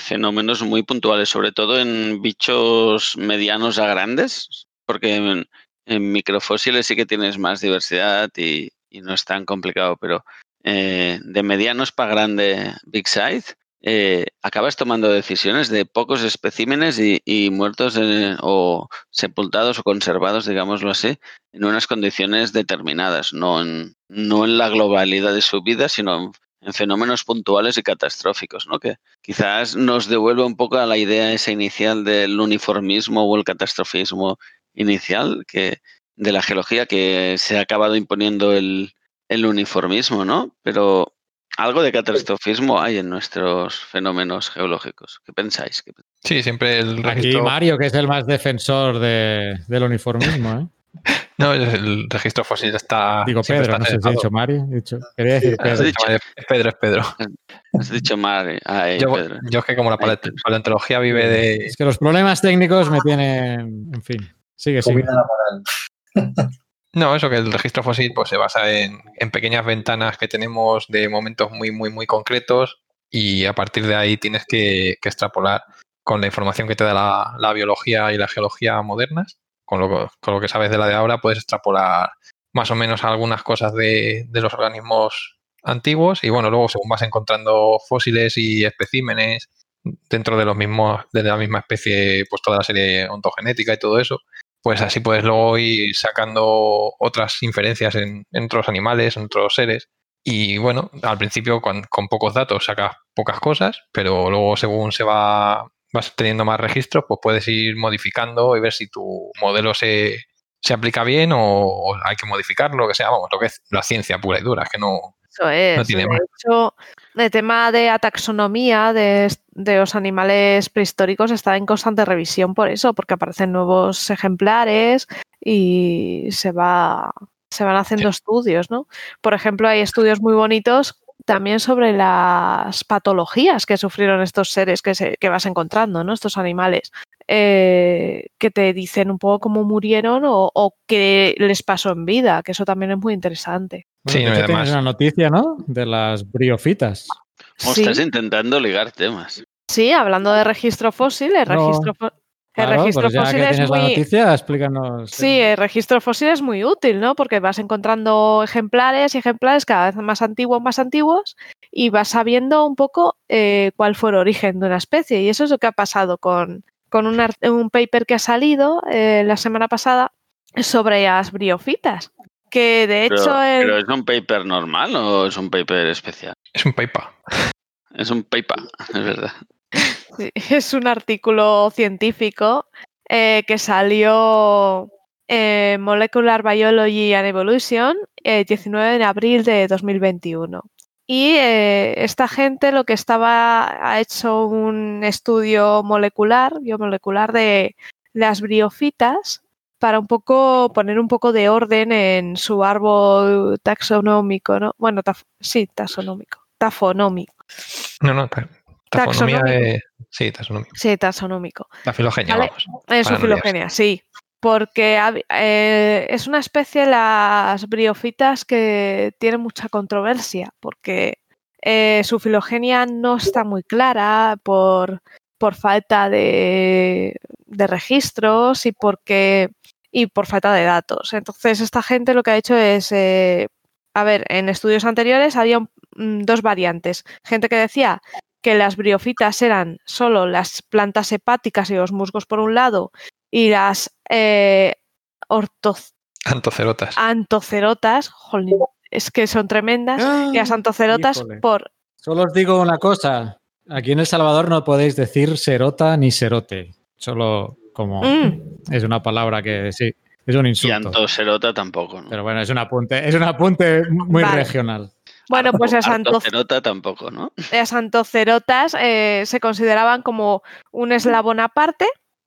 fenómenos muy puntuales, sobre todo en bichos medianos a grandes, porque en, microfósiles sí que tienes más diversidad y, no es tan complicado, pero eh, de medianos para grande big size, eh, acabas tomando decisiones de pocos especímenes y, muertos o sepultados o conservados, digámoslo así, en unas condiciones determinadas, no en, no en la globalidad de su vida, sino en, fenómenos puntuales y catastróficos, ¿no? que quizás nos devuelve un poco a la idea esa inicial del uniformismo o el catastrofismo inicial que, de la geología que se ha acabado imponiendo el, el uniformismo, ¿no? Pero algo de catastrofismo hay en nuestros fenómenos geológicos. ¿Qué pensáis? Sí, siempre el registro... Aquí Mario, que es el más defensor del uniformismo, ¿eh? *laughs* No, el registro fósil está. Digo Pedro, no sé si he dicho Mario. quería decir Pedro. es Pedro, es Pedro. *laughs* Has dicho Mario. Ah, yo, Pedro. yo, es que como la paleontología vive de. Es que los problemas técnicos me tienen. En fin. Sigue, sigue. *laughs* No, eso que el registro fósil pues, se basa en, pequeñas ventanas que tenemos de momentos muy, muy, muy concretos y a partir de ahí tienes que, extrapolar con la información que te da la, biología y la geología modernas, con lo, con lo, que sabes de la de ahora, puedes extrapolar más o menos algunas cosas de, de los organismos antiguos y bueno, luego según vas encontrando fósiles y especímenes dentro de los mismos, de la misma especie, pues toda la serie ontogenética y todo eso, pues así puedes luego ir sacando otras inferencias en, otros animales, en otros seres. Y bueno, al principio con, pocos datos sacas pocas cosas, pero luego según se va vas teniendo más registros, pues puedes ir modificando y ver si tu modelo se, aplica bien o, hay que modificarlo, que sea, vamos, lo que es la ciencia pura y dura, que no, eso es. de hecho, el tema de la taxonomía de, los animales prehistóricos está en constante revisión por eso, porque aparecen nuevos ejemplares y se va se van haciendo estudios, ¿no? Por ejemplo, hay estudios muy bonitos también sobre las patologías que sufrieron estos seres que, se, que vas encontrando, ¿no? Estos animales. Eh, que te dicen un poco cómo murieron o, qué les pasó en vida, que eso también es muy interesante. sí, además. una noticia, ¿no? De las briofitas. estás intentando ligar temas. Sí, hablando de registro fósil, el registro, el registro fósil es muy... noticia, explícanos. Sí, el registro fósil es muy útil, ¿no? Porque vas encontrando ejemplares y ejemplares cada vez más antiguos, más antiguos, y vas sabiendo un poco eh, cuál fue el origen de una especie. Y eso es lo que ha pasado con, con un, paper que ha salido eh, la semana pasada sobre las briofitas. Que de hecho. Pero, es un paper normal o es un paper especial? Es un paper. *laughs* Es un paper, es verdad. *laughs* es un artículo científico eh, que salió en Molecular Biology and Evolution el 19 de abril de 2021. Y eh, esta gente lo que estaba, ha hecho un estudio molecular, biomolecular de las briofitas para un poco poner un poco de orden en su árbol taxonómico, ¿no? Bueno, sí, taxonómico, tafonómico. No, no, tafonomía de... Sí, taxonómico. Sí, taxonómico. La filogenia, vamos. Su filogenia, sí porque eh, es una especie, las briofitas, que tiene mucha controversia, porque eh, su filogenia no está muy clara por, falta de, registros y porque y por falta de datos. Entonces, esta gente lo que ha hecho es, eh, a ver, en estudios anteriores había mm, dos variantes. Gente que decía que las briofitas eran solo las plantas hepáticas y los musgos por un lado y las eh, Antocerotas. Antocerotas, es que son tremendas. y las antocerotas por... Solo os digo una cosa. Aquí en El Salvador no podéis decir serota ni serote. Solo como mm. es una palabra que sí, es un insulto. Y antocerota tampoco. Pero bueno, es un apunte, es un apunte muy regional. Bueno, pues las antocerotas tampoco, ¿no? Las antocerotas eh, se consideraban como un eslabón aparte,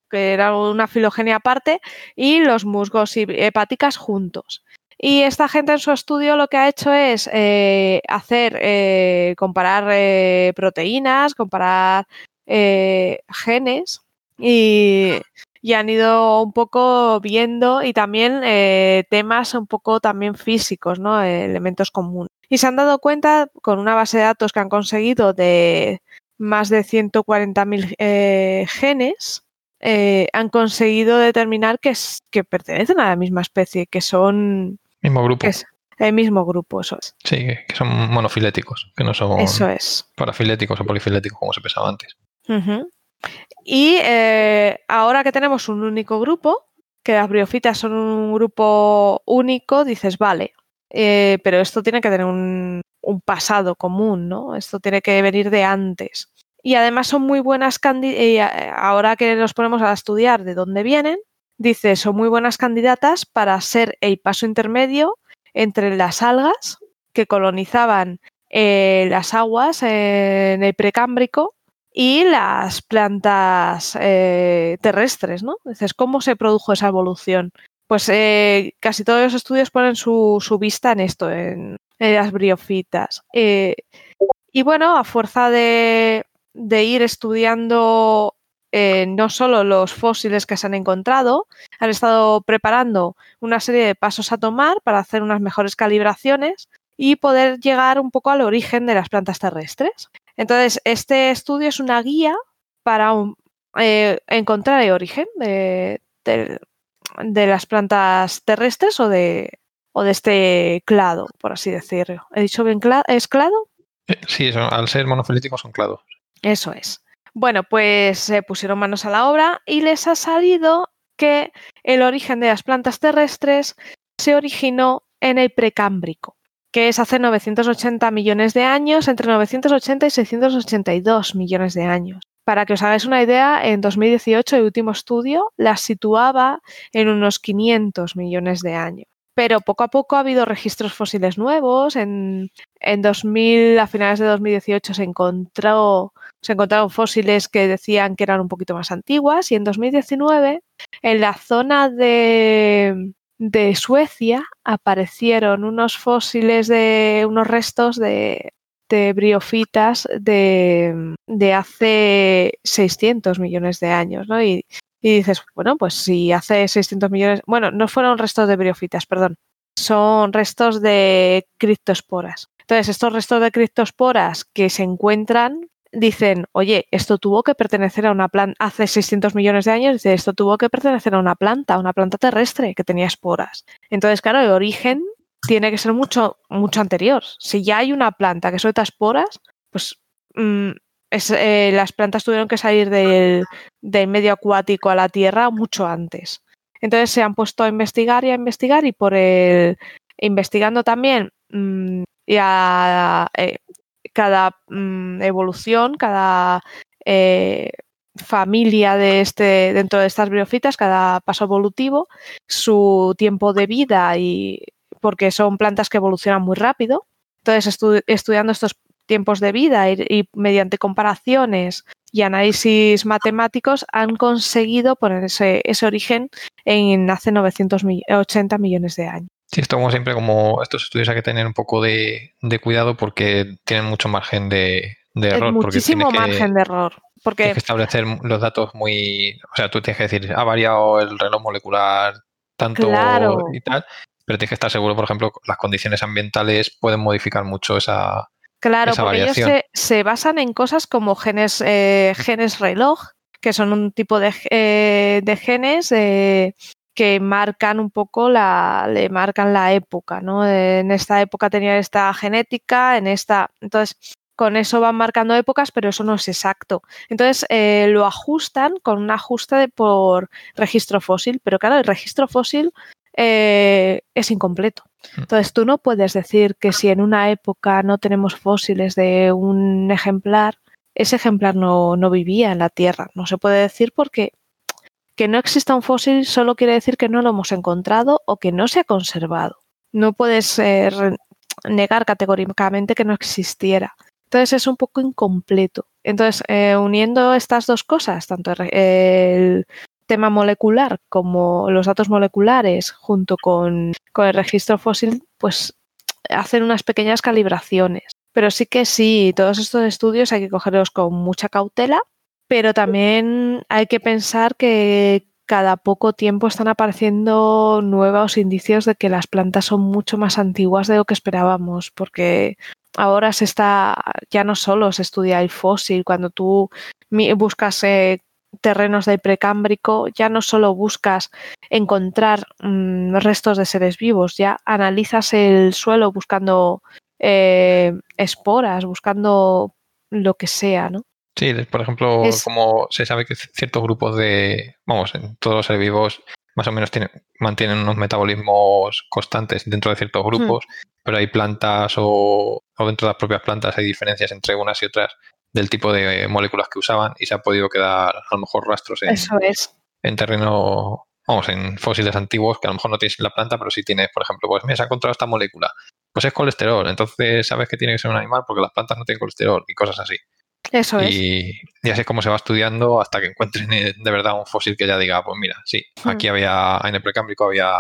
que era una filogenia aparte, y los musgos y hepáticas juntos. Y esta gente en su estudio lo que ha hecho es eh, hacer, eh, comparar eh, proteínas, comparar genes y, han ido un poco viendo y también temas un poco también físicos, ¿no? elementos comunes. Y se han dado cuenta con una base de datos que han conseguido de más de 140.000 genes, han conseguido determinar que, que pertenecen a la misma especie, que son Mismo grupo. Es el mismo grupo, eso es. Sí, que son monofiléticos, que no son eso es. parafiléticos o polifiléticos como se pensaba antes. Y eh, ahora que tenemos un único grupo, que las briofitas son un grupo único, dices, vale, eh, pero esto tiene que tener un, un, pasado común, ¿no? Esto tiene que venir de antes. Y además son muy buenas candidatas, eh, ahora que nos ponemos a estudiar de dónde vienen, Dice, son muy buenas candidatas para ser el paso intermedio entre las algas que colonizaban eh, las aguas en el precámbrico y las plantas eh, terrestres, ¿no? Dices, ¿cómo se produjo esa evolución? Pues eh, casi todos los estudios ponen su, vista en esto, en, las briofitas. y bueno, a fuerza de, de ir estudiando eh, no solo los fósiles que se han encontrado, han estado preparando una serie de pasos a tomar para hacer unas mejores calibraciones y poder llegar un poco al origen de las plantas terrestres. Entonces, este estudio es una guía para eh, encontrar el origen de, las plantas terrestres o de, o de este clado, por así decirlo. ¿He dicho bien? ¿Es clado? Eh, sí, al ser monofilíticos son clados. Eso es. Bueno, pues se pusieron manos a la obra y les ha salido que el origen de las plantas terrestres se originó en el precámbrico, que es hace 980 millones de años, entre 980 y 682 millones de años. Para que os hagáis una idea, en 2018 el último estudio las situaba en unos 500 millones de años pero poco a poco ha habido registros fósiles nuevos. En, 2000, a finales de 2018, se, encontró, se encontraron fósiles que decían que eran un poquito más antiguas y en 2019, en la zona de, Suecia, aparecieron unos fósiles de unos restos de, briofitas de, de, hace 600 millones de años, ¿no? Y y dices, bueno, pues si hace 600 millones, bueno, no fueron restos de briofitas, perdón, son restos de criptosporas. Entonces, estos restos de criptosporas que se encuentran dicen, oye, esto tuvo que pertenecer a una planta, hace 600 millones de años, dice, esto tuvo que pertenecer a una planta, a una planta terrestre que tenía esporas. Entonces, claro, el origen tiene que ser mucho, mucho anterior. Si ya hay una planta que suelta esporas, pues mm, eh, las plantas tuvieron que salir del, medio acuático a la tierra mucho antes. Entonces se han puesto a investigar y a investigar y por el investigando también mm, eh, cada mm, evolución, cada eh, familia de este, dentro de estas briofitas, cada paso evolutivo, su tiempo de vida y porque son plantas que evolucionan muy rápido. Entonces, estudiando estos tiempos de vida y, mediante comparaciones y análisis matemáticos han conseguido poner ese, origen en hace 980 millones de años. Sí, esto como siempre, como estos estudios hay que tener un poco de, cuidado porque tienen mucho margen de, error. Muchísimo margen de error. Porque tienes que establecer los datos muy... O sea, tú tienes que decir, ha variado el reloj molecular tanto y tal, pero tienes que estar seguro, por ejemplo, las condiciones ambientales pueden modificar mucho esa, Claro, porque ellos se, basan en cosas como genes, eh, genes reloj, que son un tipo de, eh, genes eh, que marcan un poco la, le marcan la época, ¿no? En esta época tenía esta genética, en esta, entonces con eso van marcando épocas, pero eso no es exacto. Entonces eh, lo ajustan con un ajuste de por registro fósil, pero claro, el registro fósil eh, es incompleto. Mm. Entonces tú no puedes decir que si en una época no tenemos fósiles de un ejemplar, ese ejemplar no, no vivía en la Tierra. No se puede decir porque que no exista un fósil solo quiere decir que no lo hemos encontrado o que no se ha conservado. No puedes eh, negar categóricamente que no existiera. Entonces es un poco incompleto. Entonces, eh, uniendo estas dos cosas, tanto el tema molecular como los datos moleculares junto con, el registro fósil, pues hacen unas pequeñas calibraciones. Pero sí que sí, todos estos estudios hay que cogerlos con mucha cautela, pero también hay que pensar que cada poco tiempo están apareciendo nuevos indicios de que las plantas son mucho más antiguas de lo que esperábamos, porque ahora se está, ya no solo se estudia el fósil, cuando tú buscas eh, terrenos del precámbrico, ya no solo buscas encontrar mm, restos de seres vivos, ya analizas el suelo buscando eh, esporas, buscando lo que sea, ¿no? Sí, por ejemplo, como se sabe que ciertos grupos de, vamos, en todos los seres vivos más o menos mantienen unos metabolismos constantes dentro de ciertos hmm. grupos, pero hay plantas o, dentro de las propias plantas hay diferencias entre unas y otras del tipo de moléculas que usaban y se ha podido quedar a lo mejor rastros en, en terreno, vamos, en fósiles antiguos que a lo mejor no tienes en la planta, pero sí tienes, por ejemplo, pues mira, se ha encontrado esta molécula, pues es colesterol, entonces sabes que tiene que ser un animal porque las plantas no tienen colesterol y cosas así. Eso es. Y, así es como se va estudiando hasta que encuentren eh, de verdad un fósil que ya diga, pues mira, sí, hmm. aquí había, en el precámbrico había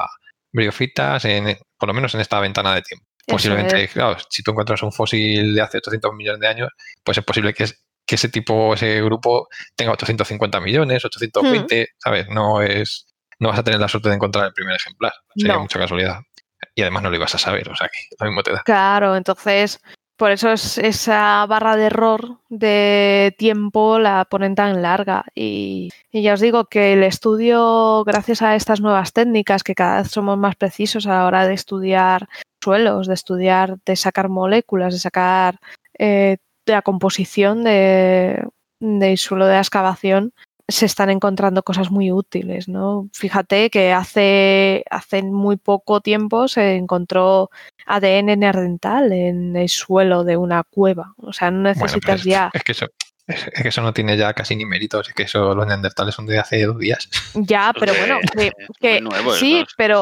briofitas, en, por lo menos en esta ventana de tiempo. Posiblemente, claro, si tú encuentras un fósil de hace 800 millones de años, pues es posible que, que ese tipo, ese grupo tenga 850 millones, 820, hmm. ¿sabes? No es no vas a tener la suerte de encontrar el primer ejemplar. Sería mucha casualidad. Y además no lo ibas a saber, o sea que lo mismo te da. Claro, entonces por eso es, esa barra de error de tiempo la ponen tan larga. Y, ya os digo que el estudio, gracias a estas nuevas técnicas, que cada vez somos más precisos a la hora de estudiar suelos, de estudiar, de sacar moléculas, de sacar eh, la composición de, del suelo de excavación, se están encontrando cosas muy útiles, ¿no? Fíjate que hace, hace muy poco tiempo se encontró ADN neandertal en el suelo de una cueva. O sea, no necesitas ya. Es que eso. Es que eso no tiene ya casi ni méritos, es que eso los neandertales son de hace dos días. Ya, pero bueno, que, sí, pero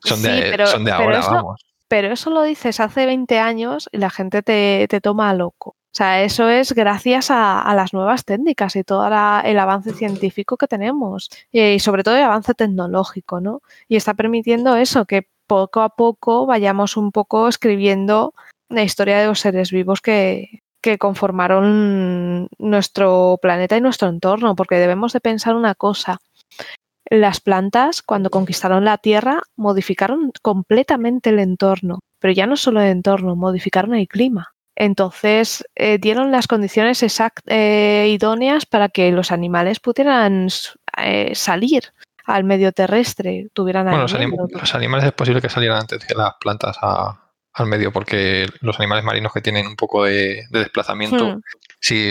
son de, son de ahora, vamos. Pero eso lo dices hace 20 años y la gente te, te toma a loco. O sea, eso es gracias a, las nuevas técnicas y todo el avance científico que tenemos y, sobre todo el avance tecnológico, ¿no? Y está permitiendo eso, que poco a poco vayamos un poco escribiendo la historia de los seres vivos que, que conformaron nuestro planeta y nuestro entorno, porque debemos de pensar una cosa. Las plantas, cuando conquistaron la Tierra, modificaron completamente el entorno, pero ya no solo el entorno, modificaron el clima. Entonces eh, dieron las condiciones eh, idóneas para que los animales pudieran eh, salir al medio terrestre, tuvieran bueno, los, animales es posible que salieran antes de las plantas al medio, porque los animales marinos que tienen un poco de, desplazamiento, hmm. sí,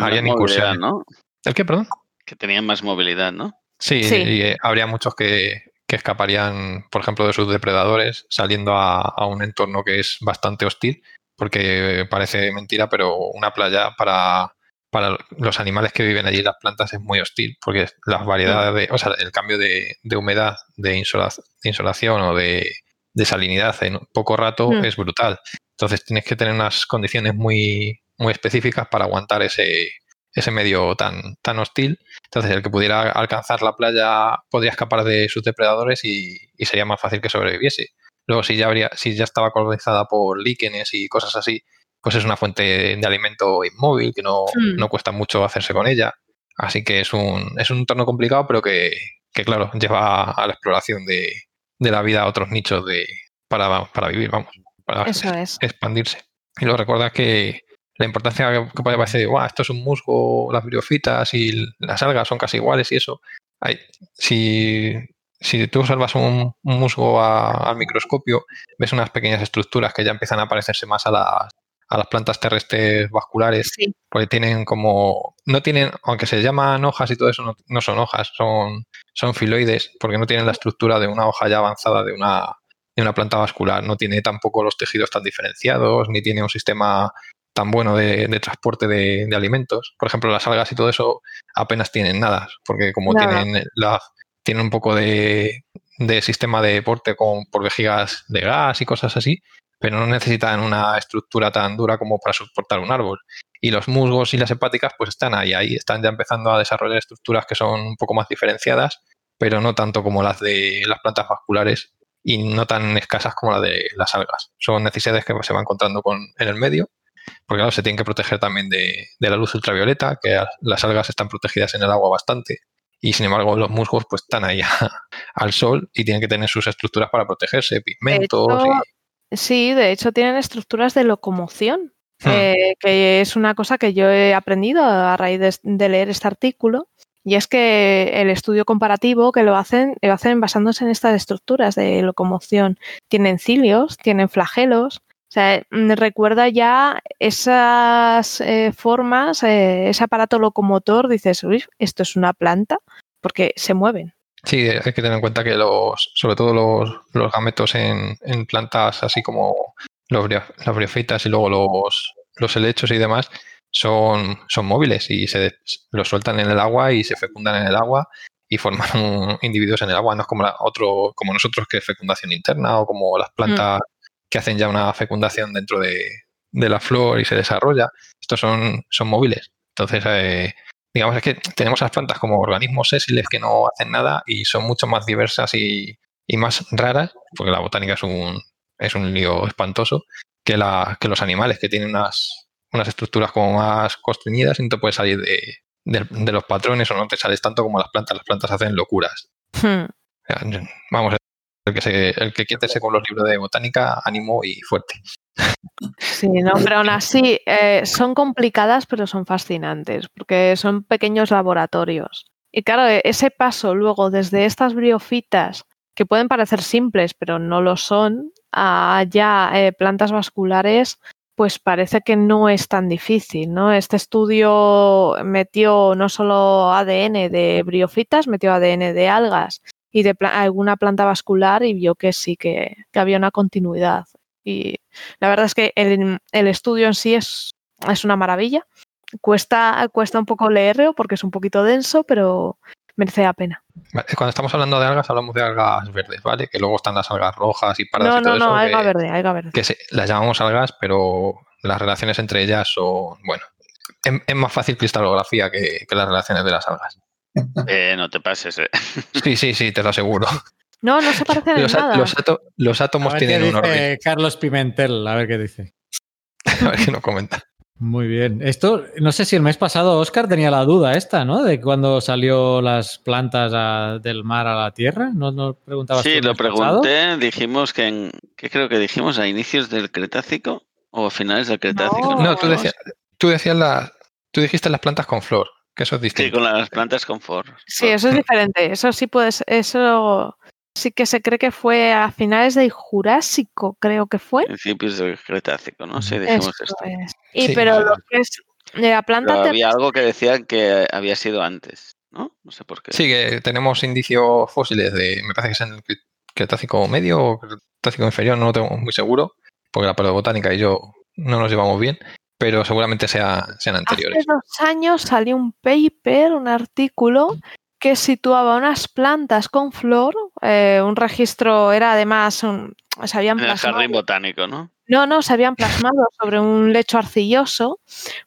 harían incursión. ¿no? ¿El qué, perdón? Que tenían más movilidad, ¿no? Sí, y habría muchos que, escaparían, por ejemplo, de sus depredadores, saliendo a, un entorno que es bastante hostil porque parece mentira, pero una playa para, para los animales que viven allí, las plantas, es muy hostil, porque las variedades, de, o sea, el cambio de, humedad, de insolación, o de, salinidad en poco rato mm. es brutal. Entonces tienes que tener unas condiciones muy, muy específicas para aguantar ese, ese medio tan, tan hostil. Entonces, el que pudiera alcanzar la playa podría escapar de sus depredadores y sería más fácil que sobreviviese. Luego, si ya, habría, si ya estaba colonizada por líquenes y cosas así, pues es una fuente de alimento inmóvil que no, hmm. no cuesta mucho hacerse con ella. Así que es un, es un entorno complicado, pero que, que claro, lleva a la exploración de, de, la vida a otros nichos de, para, para vivir, vamos, para expandirse. Y luego recuerda que la importancia que puede parecer, wow, esto es un musgo, las briofitas y las algas son casi iguales y eso, hay, si, si tú observas un, musgo al microscopio, ves unas pequeñas estructuras que ya empiezan a parecerse más a las, a las plantas terrestres vasculares, porque tienen como, no tienen, aunque se llaman hojas y todo eso, no, son hojas, son, son filoides, porque no tienen la estructura de una hoja ya avanzada de una, de una planta vascular, no tiene tampoco los tejidos tan diferenciados, ni tiene un sistema tan bueno de, transporte de, alimentos. Por ejemplo, las algas y todo eso apenas tienen nada, porque como tienen la, tienen un poco de, sistema de deporte con, por vejigas de gas y cosas así, pero no necesitan una estructura tan dura como para soportar un árbol. Y los musgos y las hepáticas pues están ahí, ahí están ya empezando a desarrollar estructuras que son un poco más diferenciadas, pero no tanto como las de las plantas vasculares y no tan escasas como las de las algas. Son necesidades que se van encontrando con, en el medio porque claro, se tienen que proteger también de, la luz ultravioleta, que las algas están protegidas en el agua bastante, y sin embargo los musgos pues están ahí *laughs* al sol y tienen que tener sus estructuras para protegerse, pigmentos. Sí, de hecho tienen estructuras de locomoción, hmm. eh, que es una cosa que yo he aprendido a raíz de, leer este artículo. Y es que el estudio comparativo que lo hacen, lo hacen basándose en estas estructuras de locomoción. Tienen cilios, tienen flagelos, o sea, mm, recuerda ya esas eh, formas, eh, ese aparato locomotor, dices, uy, esto es una planta, porque se mueven. Sí, hay que tener en cuenta que los, sobre todo los, gametos en, plantas así como los, las briofitas y luego los, los helechos y demás son, son móviles y se los sueltan en el agua y se fecundan en el agua y forman *laughs* individuos en el agua. No es como otro, como nosotros que es fecundación interna o como las mm. Que hacen ya una fecundación dentro de, la flor y se desarrolla. Estos son, son móviles. Entonces, eh, digamos es que tenemos las plantas como organismos sésiles que no hacen nada y son mucho más diversas y, más raras, porque la botánica es un, es un lío espantoso, que, la, que los animales, que tienen unas, unas estructuras como más constreñidas y no te puedes salir de, los patrones o no te sales tanto como las plantas. Las plantas hacen locuras. Hmm. Vamos, el que, se, el que con los libros de botánica, ánimo y fuerte. Sí, no, pero aún así eh, son complicadas, pero son fascinantes, porque son pequeños laboratorios. Y claro, e, ese paso luego desde estas briofitas, que pueden parecer simples, pero no lo son, a ya eh, plantas vasculares, pues parece que no es tan difícil, ¿no? Este estudio metió no solo ADN de briofitas, metió ADN de algas y de alguna planta vascular y vio que sí, que, había una continuidad. Y la verdad es que el, estudio en sí es, es una maravilla. Cuesta, cuesta un poco leerlo porque es un poquito denso, pero merece la pena. Cuando estamos hablando de algas, hablamos de algas verdes, ¿vale? Que luego están las algas rojas y pardas no, y todo no, No, alga verde, alga verde. Que las llamamos algas, pero las relaciones entre ellas son, bueno, es, más fácil cristalografía que las relaciones de las algas. Eh, no te pases. Eh. *laughs* Sí, sí, sí, te lo aseguro. No, no se parecen en nada. Los, átomos tienen un orden. Carlos Pimentel, a ver qué dice. *laughs* a ver qué nos comenta. Muy bien. Esto, no sé si el mes pasado Oscar tenía la duda esta, ¿no? De cuando salió las plantas del mar a la tierra. ¿No, no preguntabas Sí, lo pregunté. Dijimos que, en, ¿qué creo que dijimos? ¿A inicios del Cretácico o a finales del Cretácico? No, tú, decías, tú decías la, tú dijiste las plantas con flor eso es distinto. Sí, con las plantas con for. Sí, eso es diferente. Eso sí puedes, eso sí que se cree que fue a finales del Jurásico, creo que fue. Principios del Cretácico, ¿no? Sí, dijimos esto. Y pero lo que es la planta. había algo que decían que había sido antes, ¿no? No sé por qué. Sí, que tenemos indicios fósiles de, me parece que es en el Cretácico medio o Cretácico inferior, no lo tengo muy seguro, porque la paleobotánica y yo no nos llevamos bien, pero seguramente sea, sean anteriores. Hace dos años salió un paper, un artículo que situaba unas plantas con flor, eh, un registro era además, un, se habían en el jardín botánico, ¿no? No, no, se habían plasmado sobre un lecho arcilloso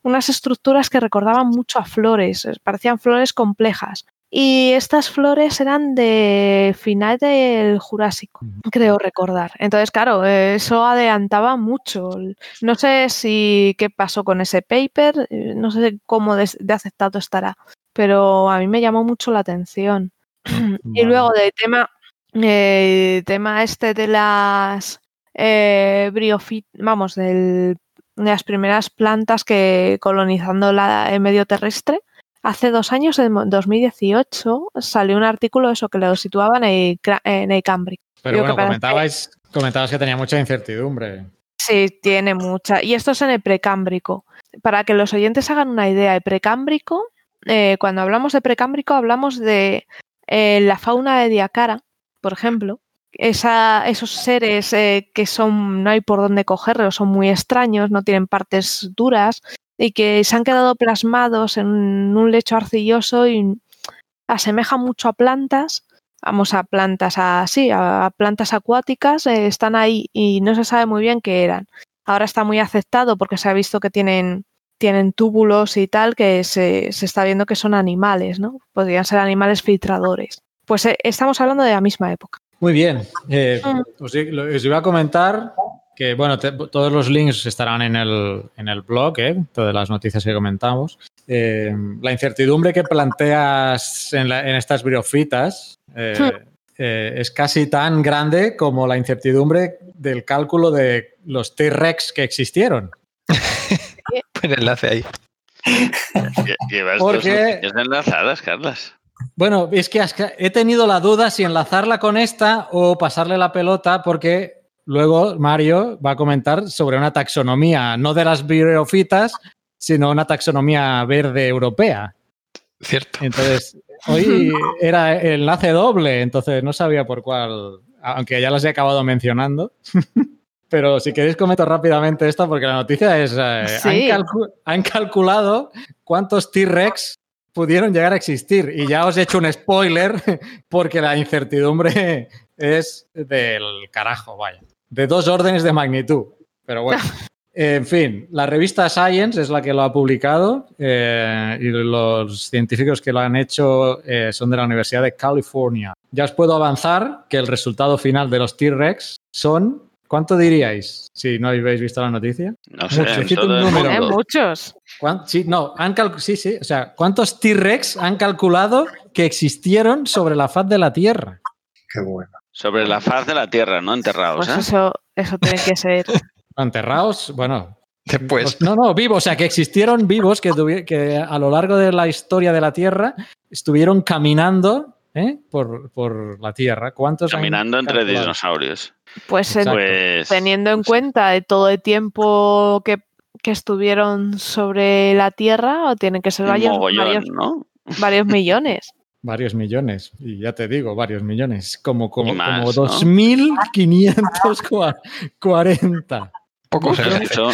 unas estructuras que recordaban mucho a flores, parecían flores complejas. Y estas flores eran de final del Jurásico, creo recordar. Entonces, claro, eso adelantaba mucho. No sé si qué pasó con ese paper, eh, no sé cómo de, aceptado estará, pero a mí me llamó mucho la atención. *coughs* Y luego del tema, eh, tema este de las eh, briofit, vamos, de las primeras plantas que colonizando la, el medio terrestre, hace dos años, en 2018, salió un artículo eso que lo situaba en el, en el Cámbrico. Pero bueno, comentabais, comentabas que tenía mucha incertidumbre. Sí, tiene mucha. Y esto es en el precámbrico. Para que los oyentes hagan una idea, el precámbrico, eh, cuando hablamos de precámbrico, hablamos de eh, la fauna de Diacara, por ejemplo. Esa, esos seres eh, que son, no hay por dónde cogerlos, son muy extraños, no tienen partes duras y que se han quedado plasmados en un lecho arcilloso y asemeja mucho a plantas vamos a plantas así, a, plantas acuáticas, eh, están ahí y no se sabe muy bien qué eran. Ahora está muy aceptado porque se ha visto que tienen, tienen túbulos y tal, que se, está viendo que son animales, ¿no? Podrían ser animales filtradores. Pues eh, estamos hablando de la misma época. Muy bien. Eh, mm. os, iba a comentar que, bueno, todos los links estarán en el, en el blog, todas las noticias que comentamos. la incertidumbre que planteas en, en estas briofitas eh, hmm. eh, es casi tan grande como la incertidumbre del cálculo de los T-Rex que existieron. *laughs* Buen enlace ahí. Llevas Porque, dos enlazadas, Carlas. Bueno, es que he tenido la duda si enlazarla con esta o pasarle la pelota porque luego Mario va a comentar sobre una taxonomía, no de las briófitas, sino una taxonomía verde europea. Cierto. Entonces, hoy *laughs* era enlace doble, entonces no sabía por cuál, aunque ya las he acabado mencionando. *laughs* Pero si queréis comento rápidamente esta porque la noticia es, eh, han, calculado cuántos T-Rex pudieron llegar a existir. Y ya os he hecho un spoiler *laughs* porque la incertidumbre es del carajo, vaya. De dos órdenes de magnitud. Pero bueno. *laughs* En fin, la revista Science es la que lo ha publicado eh, y los científicos que lo han hecho eh, son de la Universidad de California. Ya os puedo avanzar que el resultado final de los T-Rex son, ¿cuánto diríais si no habéis visto la noticia? No sé, Muchos. muchos. Sí, no, han sí, sí, o sea, ¿cuántos T-Rex han calculado que existieron sobre la faz de la Tierra? Qué bueno. Sobre la faz de la Tierra, no enterrados. Pues ¿eh? eso, eso tiene que ser *laughs* Enterrados, bueno. Después. No, no, vivos, o sea, que existieron vivos que, que a lo largo de la historia de la Tierra estuvieron caminando ¿eh? por, la Tierra. ¿Cuántos? Caminando entre dinosaurios. Pues, pues, teniendo en cuenta todo el tiempo que, estuvieron sobre la Tierra, o tienen que ser varios, varios *laughs* millones. Varios millones, y ya te digo, varios millones, como, como, como 2.540. Poco se hecho.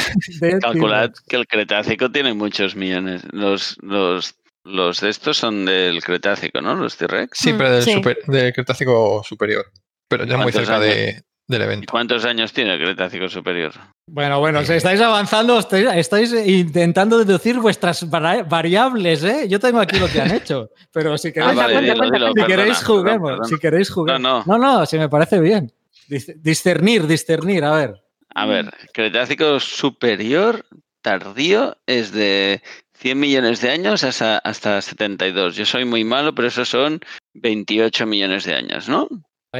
Calculad que el Cretácico tiene muchos millones. Los, los, los de estos son del Cretácico, ¿no? Los T-Rex. Sí, pero del, Cretácico superior. Pero ya muy cerca de, del evento. ¿Cuántos años tiene el Cretácico superior? Bueno, bueno, si estáis avanzando, estáis, intentando deducir vuestras variables, ¿eh? Yo tengo aquí lo que han hecho, *laughs* pero si queréis, si queréis juguemos, si queréis jugar. No, no, no, si me parece bien. Discernir, discernir, a ver. A ver, Cretácico superior tardío es de 100 millones de años hasta, hasta 72. Yo soy muy malo, pero esos son 28 millones de años, ¿no?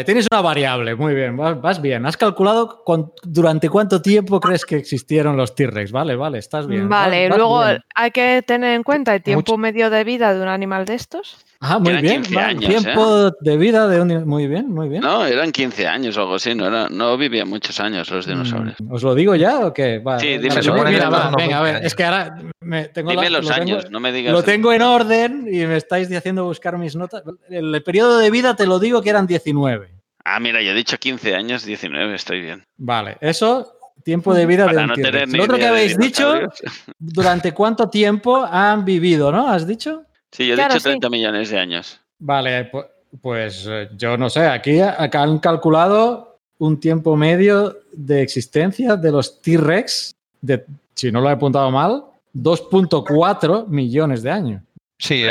Tienes una variable, muy bien, vas, bien. Has calculado durante cuánto tiempo crees que existieron los T-Rex, vale, vale, estás bien. Vale, luego hay que tener en cuenta el tiempo medio de vida de un animal de estos. Ah, muy bien. tiempo ¿eh? de vida de un... Muy bien, muy bien. No, eran 15 años o algo así, no, era, no vivían muchos años los dinosaurios. Mm, ¿Os lo digo ya o qué? sí, dime. venga, a ver, es que ahora me tengo Dime los años, no me digas. Lo tengo en orden y me estáis haciendo buscar mis notas. El periodo de vida te lo digo que eran 19. Ah, mira, yo he dicho 15 años, 19, estoy bien. Vale, eso tiempo de vida de un no Lo otro que habéis dicho, *laughs* ¿durante cuánto tiempo han vivido, no? ¿Has dicho? Sí, yo he dicho 30 millones de años. Vale, pues, eh, yo no sé, aquí acá han calculado un tiempo medio de existencia de los T-Rex, de, si no lo he apuntado mal, 2.4 millones de años. Sí,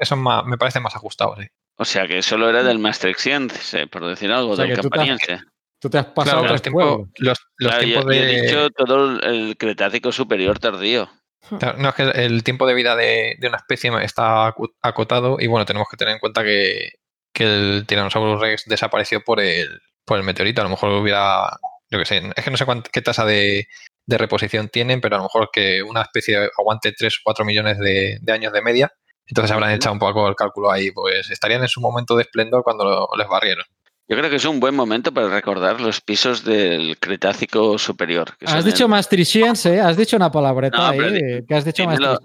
eso, me parece más ajustado, sí. O sea que solo era del Maastrichtiense, por decir algo, del campaniense. Tú te has pasado los, tiempos, los, tiempos de... he dicho todo el Cretácico superior tardío. No, es que el tiempo de vida de, una especie está acotado y bueno, tenemos que tener en cuenta que, el Tyrannosaurus Rex desapareció por el, por el meteorito. A lo mejor hubiera, yo qué sé, es que no sé qué tasa de, reposición tienen, pero a lo mejor que una especie aguante 3 o 4 millones de, años de media Entonces habrán echado un poco el cálculo ahí, pues estarían en su momento de esplendor cuando lo- les barrieron. Yo creo que es un buen momento para recordar los pisos del Cretácico superior. que Has dicho el- maastrichtiense, has dicho una palabreta No, ahí, di- eh, que has dicho dímelo.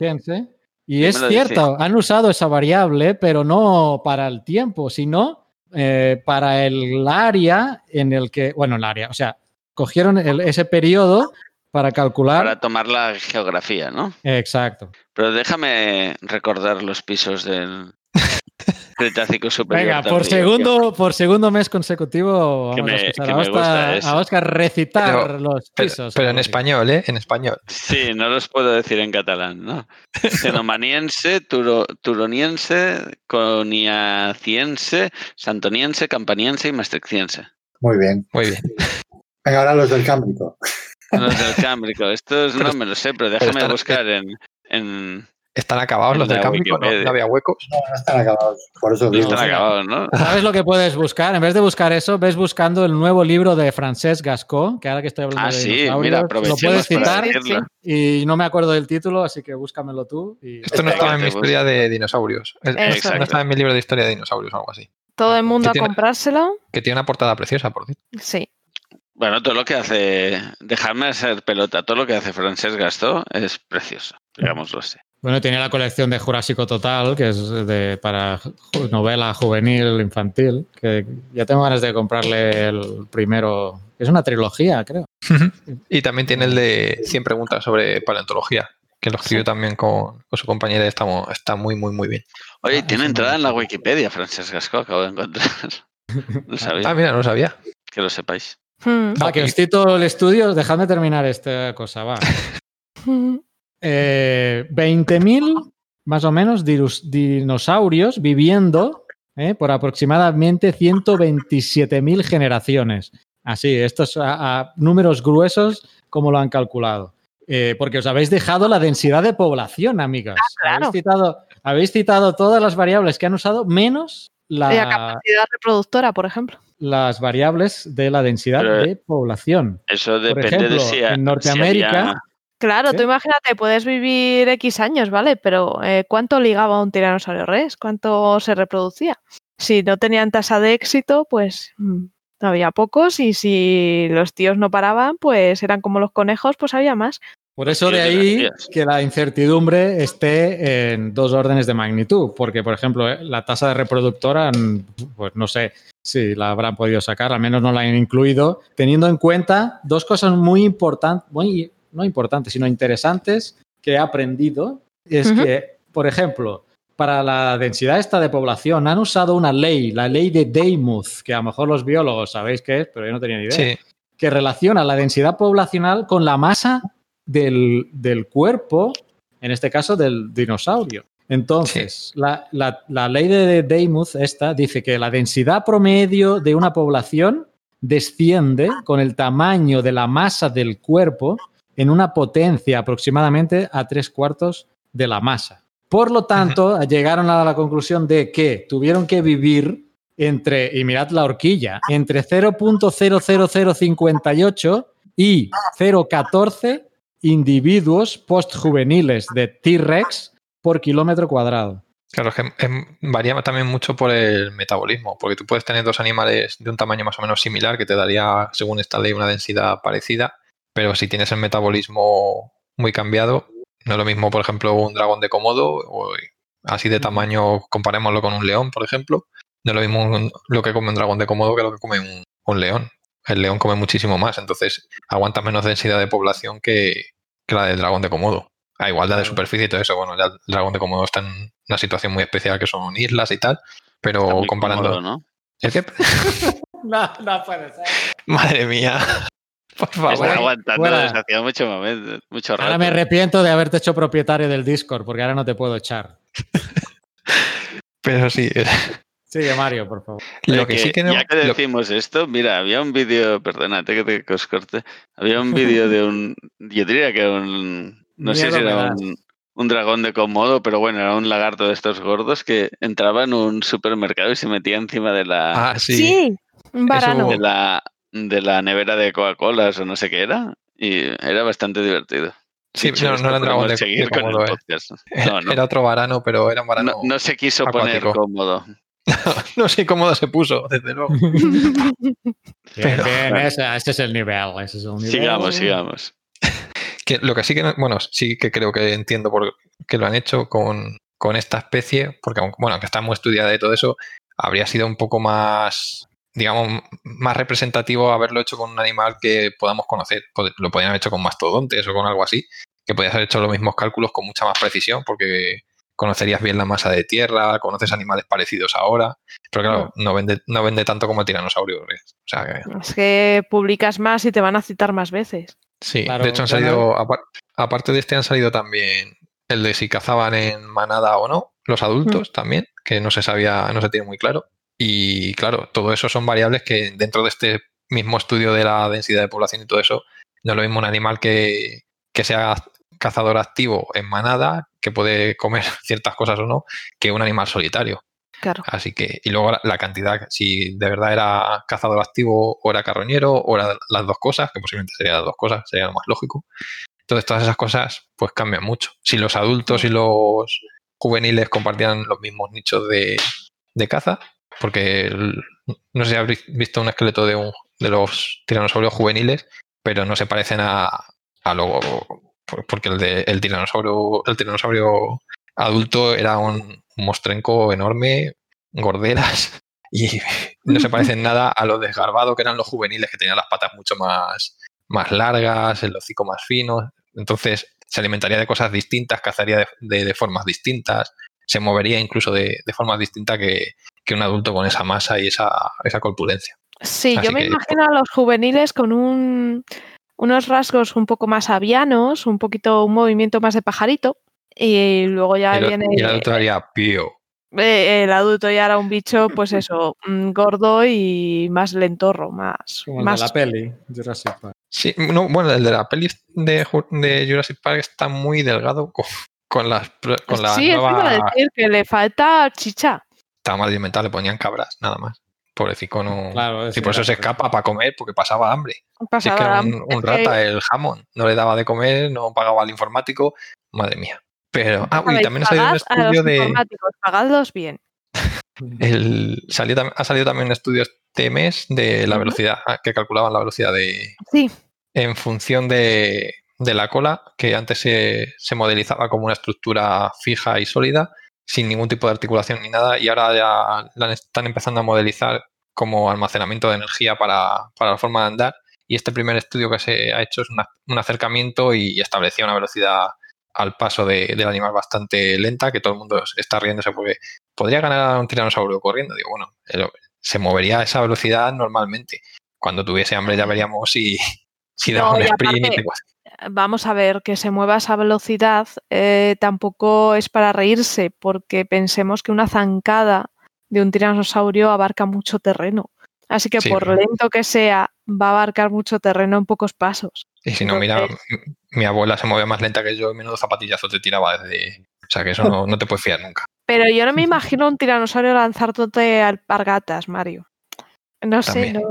Y es cierto, han usado esa variable, pero no para el tiempo, sino eh, para el área en el que, bueno, el área, o sea, cogieron el- ese periodo para calcular. Para tomar la geografía, ¿no? Exacto. Pero déjame recordar los pisos del Cretácico superior. Venga, por segundo, por segundo mes consecutivo vamos a escuchar a Oscar, a recitar Pero- los pisos. pero en español, ¿eh? En español. Sí, no los puedo decir en catalán, ¿no? Cenomaniense, turo- turoniense, coniaciense, santoniense, campaniense y maastrichtiense. Muy bien. Muy bien. Venga, ahora los del Cámbrico. Los del Cámbrico. Estos no me lo sé, pero déjame están- buscar en, en- ¿Están acabados los del la Cámbrico? ¿No, había huecos? No, no están acabados. Por eso No digo. están acabados, ¿no? ¿Sabes lo que puedes buscar? En vez de buscar eso, ves buscando el nuevo libro de Francesc Gascó, que ahora que estoy hablando Ah, de sí, mira, lo puedes citar y no me acuerdo del título, así que búscamelo tú. Y... Esto no estaba en mi historia de dinosaurios. Esto No estaba en mi libro de historia de dinosaurios o algo así. Todo el mundo a tiene- comprárselo. Que tiene una portada preciosa, por cierto. Sí. Bueno, todo lo que hace, dejarme hacer pelota, todo lo que hace Francesc Gastó es precioso, digámoslo así. Bueno, tiene la colección de Jurásico Total, que es de, para novela juvenil, infantil, que ya tengo ganas de comprarle el primero. Es una trilogía, creo. *laughs* y también tiene el de 100 preguntas sobre paleontología, que lo escribió también con, con su compañera y está, está muy, muy, muy bien. Oye, Ah, tiene entrada en la. Wikipedia, Francesc Gascó, acabo de encontrar. *laughs* No sabía, Ah, mira, no lo sabía. que lo sepáis. Mm. Va, que os cito el estudio, dejadme terminar esta cosa, va. *laughs* Eh, 20.000 más o menos dirus- dinosaurios viviendo eh, por aproximadamente 127.000 generaciones. Así, estos a- a números gruesos como lo han calculado. Eh, porque os habéis dejado la densidad de población, amigas. claro. habéis, citado, habéis citado todas las variables que han usado, menos la- La capacidad reproductora, por ejemplo. las variables de la densidad Pero- de población. Eso depende ejemplo, de si, ha- en Norteamérica- si había- Claro, ¿Sí? tú imagínate, puedes vivir X años, ¿vale? Pero eh, ¿cuánto ligaba un tiranosaurio rex? ¿Cuánto se reproducía? Si no tenían tasa de éxito, pues mm, había pocos y si los tíos no paraban, pues eran como los conejos, pues había más. Por eso de ahí que la incertidumbre esté en dos órdenes de magnitud, porque por ejemplo eh, la tasa de reproductora, pues no sé si la habrán podido sacar, al menos no la han incluido, teniendo en cuenta dos cosas muy importantes, muy, no importantes, sino interesantes que he aprendido, es que, por ejemplo, para la densidad esta de población han usado una ley, la ley de Demuth, que a lo mejor los biólogos sabéis qué es, pero yo no tenía ni idea Sí, que relaciona la densidad poblacional con la masa del, del cuerpo, en este caso del dinosaurio. Entonces, la, la- la ley de Demuth esta dice que la densidad promedio de una población desciende con el tamaño de la masa del cuerpo en una potencia aproximadamente a tres cuartos de la masa. Por lo tanto, llegaron a la conclusión de que tuvieron que vivir entre, y mirad la horquilla, entre 0.00058 y 0.14 individuos postjuveniles de T-Rex por kilómetro cuadrado. claro, es que em, varía también mucho por el metabolismo, porque tú puedes tener dos animales de un tamaño más o menos similar que te daría, según esta ley, una densidad parecida, pero si tienes el metabolismo muy cambiado, no es lo mismo, por ejemplo, un dragón de Komodo, o así de tamaño, comparémoslo con un león, por ejemplo, no es lo mismo un- lo que come un dragón de Komodo que lo que come un, un león. El león come muchísimo más, entonces aguanta menos densidad de población que, que la del dragón de Komodo. A igualdad de superficie y todo eso, bueno, ya el dragón de Komodo está en una situación muy especial que son islas y tal, pero comparando... cómodo, ¿no? ¿El qué? *laughs* No, no puede ser. Madre mía. Por favor. Está aguantando fuera. desde hacía mucho momento, mucho rato. Ahora me arrepiento de haberte hecho propietario del Discord, porque ahora no te puedo echar. *laughs* Pero sí, Sigue, Mario, por favor. lo que sí que no... Ya que lo- decimos esto, mira, había un vídeo, perdónate que te que os corte, había un vídeo de un, yo diría que un, no sé si era un, un dragón de Komodo, pero bueno, era un lagarto de estos gordos que entraba en un supermercado y se metía encima de la, Ah, sí. un varano. de la, de la nevera de Coca-Cola o no sé qué era, y era bastante divertido. Sí, no, esto, no era un dragón de, seguir de con el eh. *laughs* No, no. Era otro varano, pero era un varano. No, no se quiso poner cómodo. *laughs* no sé cómo se puso, desde luego. *laughs* Pero- bien, ese, ese es el nivel. Ese es el nivel. Sigamos, sigamos. Que lo que sí que, no- bueno, sí que creo que entiendo por qué lo han hecho con, con esta especie, porque aunque, bueno, que está muy estudiada y todo eso, habría sido un poco más, digamos, más representativo haberlo hecho con un animal que podamos conocer. Lo podrían haber hecho con mastodontes o con algo así, que podías haber hecho los mismos cálculos con mucha más precisión, porque conocerías bien la masa de tierra, conoces animales parecidos ahora, pero claro, no vende, no vende tanto como el tiranosaurio. Rex. O sea, que- Es que publicas más y te van a citar más veces. Sí, Claro, de hecho han salido, apar- aparte de este han salido también el de si cazaban en manada o no, los adultos también, que no se sabía, no se tiene muy claro. Y claro, todo eso son variables que dentro de este mismo estudio de la densidad de población y todo eso, no es lo mismo un animal que, que sea cazador activo en manada, que puede comer *laughs* ciertas cosas o no, que un animal solitario. Claro. Así que, y luego la, cantidad, si de verdad era cazador activo o era carroñero o era las dos cosas, que posiblemente serían las dos cosas, sería lo más lógico. Entonces, todas esas cosas pues cambian mucho. Si los adultos y los juveniles compartían los mismos nichos de, de caza, porque el- no sé si habréis visto un esqueleto de, un, de los tiranosaurios juveniles, pero no se parecen a, a lo por- porque el de el tiranosaurio, el tiranosaurio adulto era un, un mostrenco enorme, gorderas, *laughs* y no se parecen *laughs* nada a lo desgarbado que eran los juveniles, que tenían las patas mucho más, más largas, el hocico más fino. Entonces se alimentaría de cosas distintas, cazaría de, de- de formas distintas, se movería incluso de, de formas distintas que, que un adulto con esa masa y esa, esa corpulencia. Sí, Así yo me que- imagino a los juveniles con un, unos rasgos un poco más avianos, un poquito un movimiento más de pajarito. Y luego ya el, viene y el adulto haría pío. eh, el adulto ya era un bicho, pues eso, mm, gordo y más lentorro, más, Como el más de la peli, Jurassic Park. Sí, no, bueno, el de la peli de, Ju- de Jurassic Park está muy delgado con, con las con la sí, eso iba a nueva decir que le falta chicha. Estaba mal alimentada, le ponían cabras, nada más. Pobrecito no. Claro, y por eso se escapa para comer, porque pasaba hambre. Si es que Pasaba era un, rata el jamón. No le daba de comer, no pagaba al informático. Madre mía. Pero, ah, uy, también ha salido un estudio de. pagadlos bien. *laughs* El, salió tam- ha salido también un estudio este mes de la velocidad, ah, que calculaban la velocidad de, Sí, en función de, de la cola, que antes se, se modelizaba como una estructura fija y sólida, sin ningún tipo de articulación ni nada, y ahora ya la están empezando a modelizar como almacenamiento de energía para, para la forma de andar. Y este primer estudio que se ha hecho es una- un acercamiento y establecía una velocidad al paso de- del animal bastante lenta, que todo el mundo está riéndose porque podría ganar a un tiranosaurio corriendo. Digo, bueno, se movería a esa velocidad normalmente. Cuando tuviese hambre ya veríamos si, *laughs* si daba No, un sprint y aparte- te- vamos a ver, que se mueva a esa velocidad eh, tampoco es para reírse, porque pensemos que una zancada de un tiranosaurio abarca mucho terreno. Así que Sí, por lento que sea, va a abarcar mucho terreno en pocos pasos. Y si no, mira, mi abuela se movía más lenta que yo y menudo zapatillazo te tiraba desde... O sea, que eso no, no te puedes fiar nunca. *laughs* Pero yo no me imagino un tiranosaurio lanzándote alpargatas, Mario. No sé, no,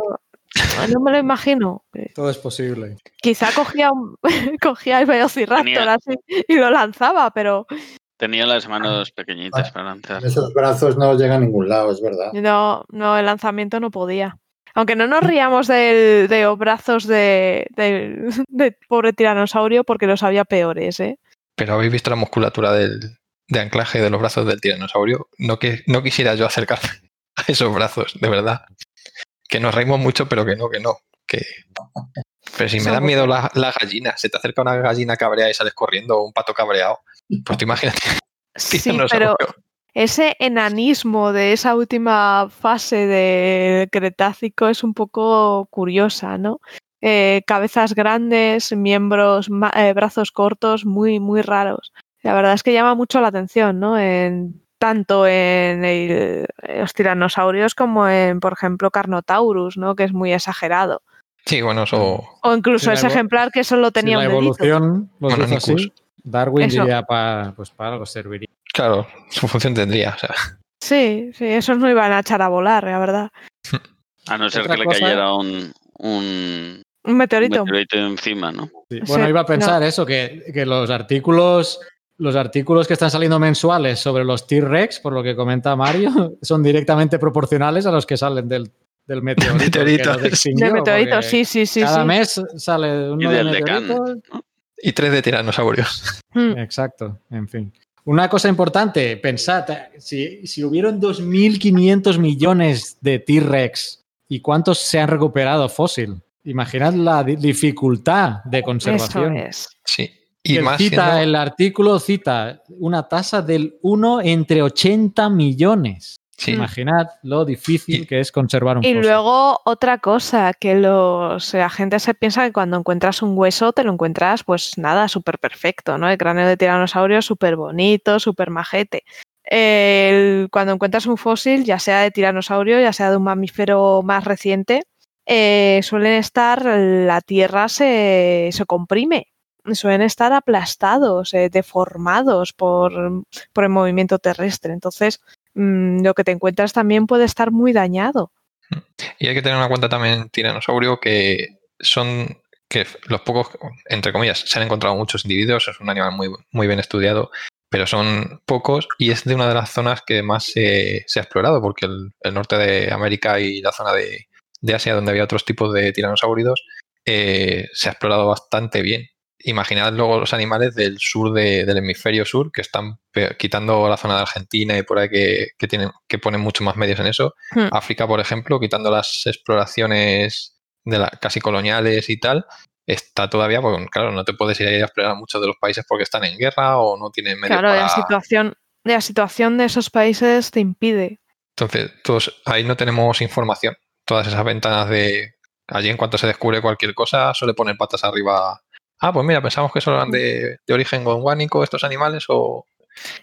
no me lo imagino. Todo es posible. Quizá cogía, un, *laughs* cogía el velociraptor así y lo lanzaba, pero Tenía las manos pequeñitas para lanzar. Esos brazos no llegan a ningún lado, es verdad. no, no, el lanzamiento no podía. Aunque no nos riamos del- de los brazos de, del del pobre tiranosaurio porque los había peores, ¿eh? Pero habéis visto la musculatura del, de anclaje de los brazos del tiranosaurio. No, que, no quisiera yo acercarme *laughs* a esos brazos, de verdad. Que nos reímos mucho, pero que no, que no. Que... *laughs* Pero si me dan miedo las las gallinas, se te acerca una gallina cabreada y sales corriendo o un pato cabreado, pues te imaginas *laughs* Sí, pero ese enanismo de esa última fase del Cretácico es un poco curiosa, ¿no? Eh, cabezas grandes, miembros, eh, brazos cortos, muy, muy raros. La verdad es que llama mucho la atención, ¿no? En, tanto en el- en los tiranosaurios como en, por ejemplo, Carnotaurus, ¿no? Que es muy exagerado. Sí, bueno, eso. O incluso ese ejemplar que solo Si tenía la un dedito. evolución los Bueno, hizo Nicus. así, Darwin Eso. diría para pues para algo serviría. Claro, su función tendría. O sea, Sí, sí, esos no iban a echar a volar, la verdad. A no ser que le cosa- cayera un, un Un meteorito. Un meteorito encima, ¿no? Sí. Bueno, Sí, iba a pensar no. eso, que, que los artículos, los artículos que están saliendo mensuales sobre los T-Rex, por lo que comenta Mario, *laughs* son directamente proporcionales a los que salen del, del meteorito. Meteorito. porque sí, sí, sí. Cada sí. mes sale uno Y de meteoritos. Y tres de tiranosaurios. Mm. Exacto, en fin. Una cosa importante, pensad, si, si hubieron 2.500 millones de T-Rex y cuántos se han recuperado fósil, imaginad la di- dificultad de Eso conservación. es. Sí. Y Y más cita, siendo- el artículo cita una tasa del 1 entre 80 millones. sí. Imaginad lo difícil Y- que es conservar un Y luego otra cosa, que los agentes se piensa que cuando encuentras un hueso te lo encuentras pues nada, súper perfecto, ¿no? El cráneo de tiranosaurio súper bonito, súper majete. El- cuando encuentras un fósil, ya sea de tiranosaurio, ya sea de un mamífero más reciente, eh, suelen estar, la tierra se, se comprime, suelen estar aplastados, eh, deformados por, por el movimiento terrestre. Entonces, mm, lo que te encuentras también puede estar muy dañado. Y hay que tener en cuenta también tiranosaurio que son que los pocos, entre comillas, se han encontrado muchos individuos, es un animal muy, muy bien estudiado, pero son pocos y es de una de las zonas que más se, ha explorado, porque el, el norte de América y la zona de, de Asia, donde había otros tipos de tiranosáuridos, eh, se ha explorado bastante bien. Imaginad luego los animales del sur de- del hemisferio sur, que están quitando la zona de Argentina y por ahí que, que tienen, que ponen mucho más medios en eso. Hmm. África, por ejemplo, quitando las exploraciones de la, casi coloniales y tal, está todavía, porque claro, no te puedes ir a explorar muchos de los países porque están en guerra o no tienen medios Claro, para... la situación, la situación de esos países te impide. Entonces, todos, ahí no tenemos información. Todas esas ventanas de allí en cuanto se descubre cualquier cosa, suele poner patas arriba. Ah, pues mira, pensamos que son eran de, de origen gondwánico estos animales o...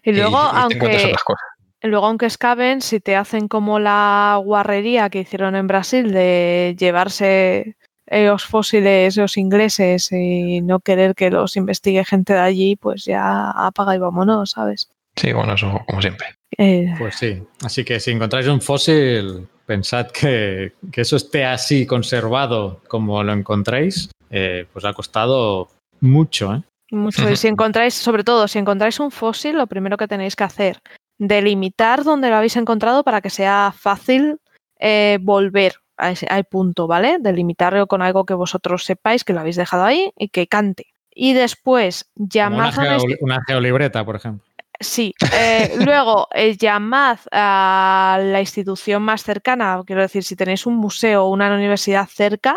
Y luego, y aunque, otras cosas. luego aunque excaven, si te hacen como la guarrería que hicieron en Brasil de llevarse los fósiles los ingleses y no querer que los investigue gente de allí, pues ya apaga y vámonos, ¿sabes? Sí, bueno, eso como siempre. Eh, Pues sí. Así que si encontráis un fósil, pensad que, que eso esté así conservado como lo encontréis, eh, pues ha costado mucho. ¿eh? Mucho. Y si encontráis, sobre todo, si encontráis un fósil, lo primero que tenéis que hacer, delimitar dónde lo habéis encontrado para que sea fácil eh, volver a ese al punto, ¿vale? Delimitarlo con algo que vosotros sepáis que lo habéis dejado ahí y que cante. Y después Como una, llamad a una geo- una geolibreta, por ejemplo. Sí, eh, *laughs* luego eh, llamad a la institución más cercana, quiero decir, si tenéis un museo o una universidad cerca,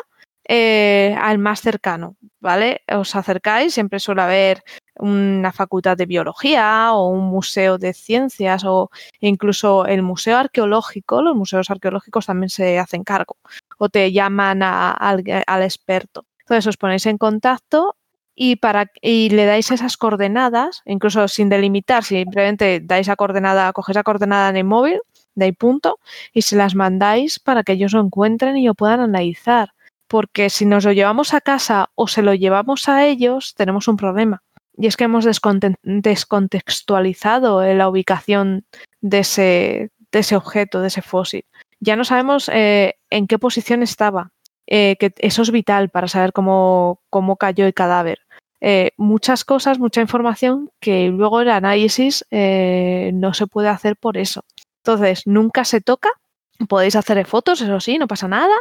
eh, al más cercano, ¿vale? Os acercáis, siempre suele haber una facultad de biología o un museo de ciencias o incluso el museo arqueológico, los museos arqueológicos también se hacen cargo o te llaman a- al, experto. Entonces os ponéis en contacto y, para, y le dais esas coordenadas, incluso sin delimitar, simplemente dais a coordenada, cogéis la coordenada en el móvil, de ahí punto, y se las mandáis para que ellos lo encuentren y lo puedan analizar. Porque si nos lo llevamos a casa o se lo llevamos a ellos, tenemos un problema. Y es que hemos desconte- descontextualizado eh, la ubicación de ese, objeto, de ese fósil. Ya no sabemos eh, en qué posición estaba. eh, eso es vital para saber cómo, cayó el cadáver. Muchas cosas, mucha información que luego el análisis no se puede hacer por eso. Entonces, nunca se toca. Podéis hacer fotos, eso sí, no pasa nada.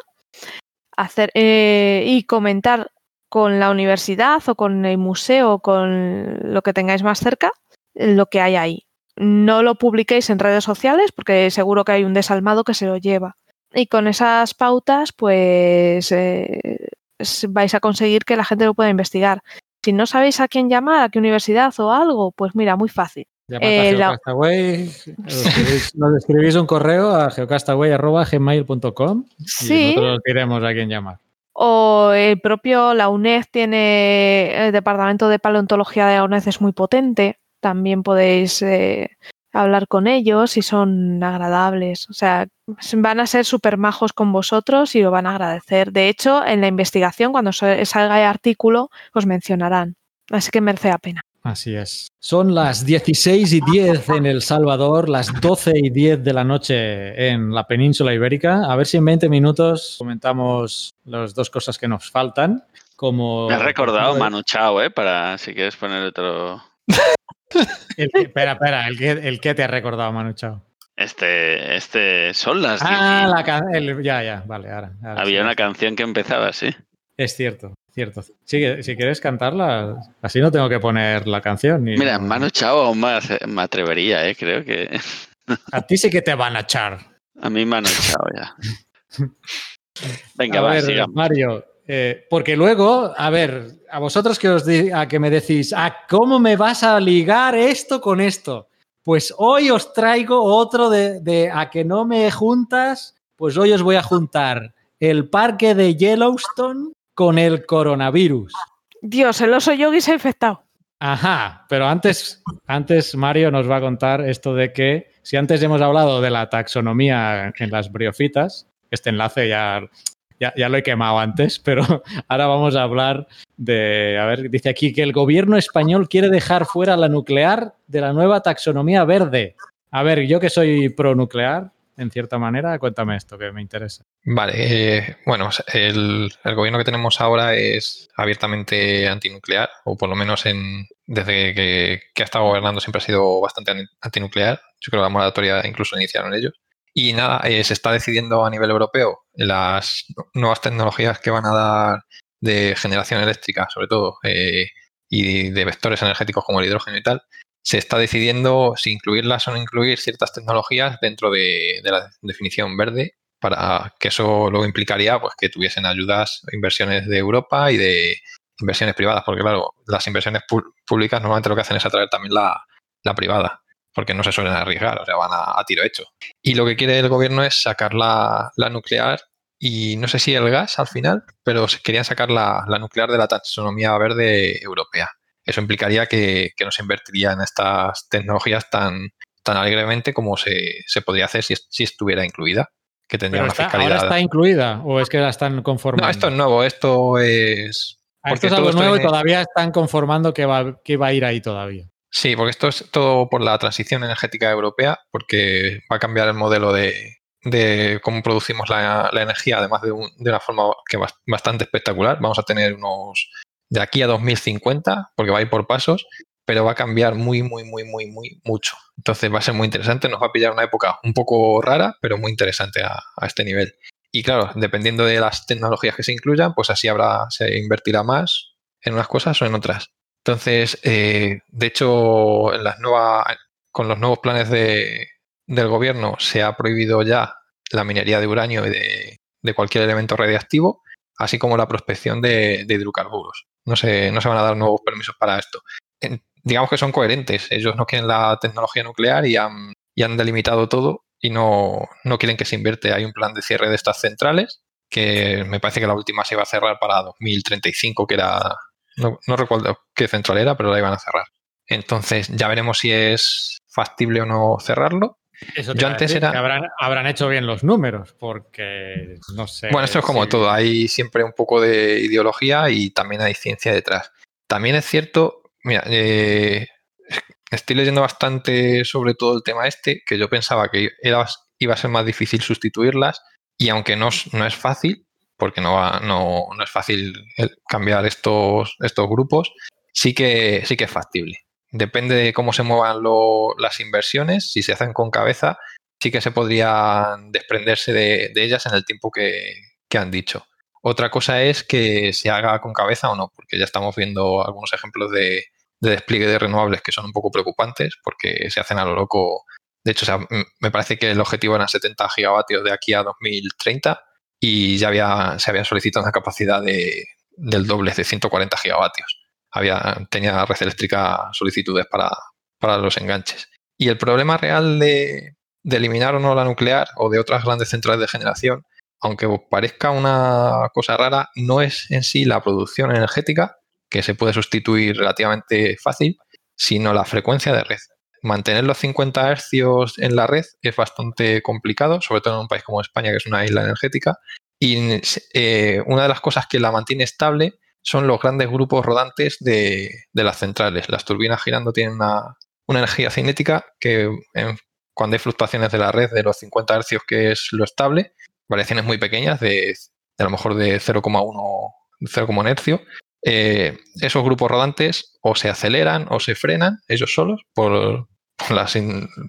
Hacer eh, y comentar con la universidad o con el museo o con lo que tengáis más cerca lo que hay ahí. No lo publiquéis en redes sociales porque seguro que hay un desalmado que se lo lleva. Y con esas pautas, pues eh, vais a conseguir que la gente lo pueda investigar. Si no sabéis a quién llamar, a qué universidad o algo, pues mira, muy fácil. Eh, a la- Geocastaway, nos escribís, nos escribís un correo a geocastaway.gmail.com y nosotros os diremos a quién llamar. o el propio, la UNED tiene, el departamento de paleontología de la UNED es muy potente, también podéis eh, hablar con ellos y son agradables. O sea, van a ser súper majos con vosotros y lo van a agradecer. De hecho, en la investigación, cuando salga el artículo, os mencionarán. Así que merece la pena. Así es. Son las 16 y 10 en El Salvador, las 12 y 10 de la noche en la península ibérica. A ver si en 20 minutos comentamos las dos cosas que nos faltan. Como Me has recordado Manu Chao, ¿eh? Para si quieres poner otro. *laughs* El que- espera, espera, ¿el que, el que te ha recordado, Manu Chao? Este, este, son las. Ah, 10. la can- el- ya, ya, vale, ahora. ahora Había sí. una canción que empezaba así. Es cierto, cierto. Sí, si quieres cantarla, así no tengo que poner la canción. ni- Mira, Manu Chao aún más me atrevería, ¿eh? Creo que. *laughs* A ti sí que te van a echar. A mí Manu Chao ya. *laughs* Venga, a va, ver, sigamos. Mario, eh, porque luego, a ver, a vosotros que os a que me decís, ¿a cómo me vas a ligar esto con esto? Pues hoy os traigo otro de, de a que no me juntas, pues hoy os voy a juntar el parque de Yellowstone con el coronavirus. Dios, el oso yogi se ha infectado. Ajá, pero antes, antes Mario nos va a contar esto de que si antes hemos hablado de la taxonomía en las briofitas, este enlace ya, ya, ya lo he quemado antes, pero *laughs* ahora vamos a hablar de, a ver, dice aquí que el gobierno español quiere dejar fuera la nuclear de la nueva taxonomía verde. A ver, yo que soy pro nuclear, en cierta manera, cuéntame esto que me interesa. Vale, eh, bueno, el, gobierno que tenemos ahora es abiertamente antinuclear, o por lo menos en, desde que, ha estado gobernando siempre ha sido bastante an- antinuclear. Yo creo que la moratoria incluso iniciaron ellos. Y nada, eh, se está decidiendo a nivel europeo las nuevas tecnologías que van a dar de generación eléctrica, sobre todo, eh, y de vectores energéticos como el hidrógeno y tal, se está decidiendo si incluirlas o no incluir ciertas tecnologías dentro de, la definición verde para que eso luego implicaría pues que tuviesen ayudas, inversiones de Europa y de inversiones privadas, porque claro, las inversiones públicas normalmente lo que hacen es atraer también la, la privada, porque no se suelen arriesgar, o sea, van a, a tiro hecho. Y lo que quiere el gobierno es sacar la, la nuclear y no sé si el gas al final, pero querían sacar la, la nuclear de la taxonomía verde europea. Eso implicaría que, que no se invertiría en estas tecnologías tan, tan alegremente como se, se podría hacer si, si estuviera incluida, que tendría Pero una está- fiscalidad. ¿Ahora está incluida o es que la están conformando? No, esto es nuevo, esto es. Ah, esto es algo nuevo y todavía están conformando que va, que va a ir ahí todavía. Sí, porque esto es todo por la transición energética europea, porque va a cambiar el modelo de, de cómo producimos la, la energía, además de, un- de una forma que bas- bastante espectacular. Vamos a tener unos de aquí a 2050, porque va a ir por pasos, pero va a cambiar muy, muy, muy, muy, muy mucho. Entonces va a ser muy interesante, nos va a pillar una época un poco rara, pero muy interesante a, este nivel. Y claro, dependiendo de las tecnologías que se incluyan, pues así habrá, se invertirá más en unas cosas o en otras. Entonces, eh, de hecho, en las con los nuevos planes de, del gobierno se ha prohibido ya la minería de uranio y de, de cualquier elemento radiactivo, así como la prospección de, hidrocarburos. No se, no se van a dar nuevos permisos para esto. Digamos que son coherentes. Ellos no quieren la tecnología nuclear y han, y han delimitado todo y no, no quieren que se invierte. Hay un plan de cierre de estas centrales que me parece que la última se iba a cerrar para 2035, que era, no recuerdo qué central era, pero la iban a cerrar. Entonces ya veremos si es factible o no cerrarlo. Eso te Yo antes decir, era- que habrán, habrán hecho bien los números, porque no sé. Bueno, esto es como todo, hay siempre un poco de ideología y también hay ciencia detrás. También es cierto, mira, eh, estoy leyendo bastante sobre todo el tema este, que yo pensaba que era, iba a ser más difícil sustituirlas y aunque no, es- no es fácil, porque no, va- no, no es fácil cambiar estos, estos grupos, sí que, sí que es factible. Depende de cómo se muevan las inversiones, si se hacen con cabeza, sí que se podrían desprenderse de, ellas en el tiempo que, han dicho. Otra cosa es que se haga con cabeza o no, porque ya estamos viendo algunos ejemplos de, de despliegue de renovables que son un poco preocupantes porque se hacen a lo loco. De hecho, o sea, me parece que el objetivo eran 70 gigavatios de aquí a 2030 y ya había, se había solicitado una capacidad de, del doble, de 140 gigavatios. Había, tenía red eléctrica solicitudes para, para los enganches. Y el problema real de, eliminar o no la nuclear o de otras grandes centrales de generación, aunque parezca una cosa rara, no es en sí la producción energética, que se puede sustituir relativamente fácil, sino la frecuencia de red. Mantener los 50 hercios en la red es bastante complicado, sobre todo en un país como España, que es una isla energética. Y eh, una de las cosas que la mantiene estable son los grandes grupos rodantes de, las centrales. Las turbinas girando tienen una, energía cinética que cuando hay fluctuaciones de la red de los 50 Hz, que es lo estable, variaciones muy pequeñas de, a lo mejor de 0,1 0,1 hercio, eh, esos grupos rodantes o se aceleran o se frenan ellos solos por,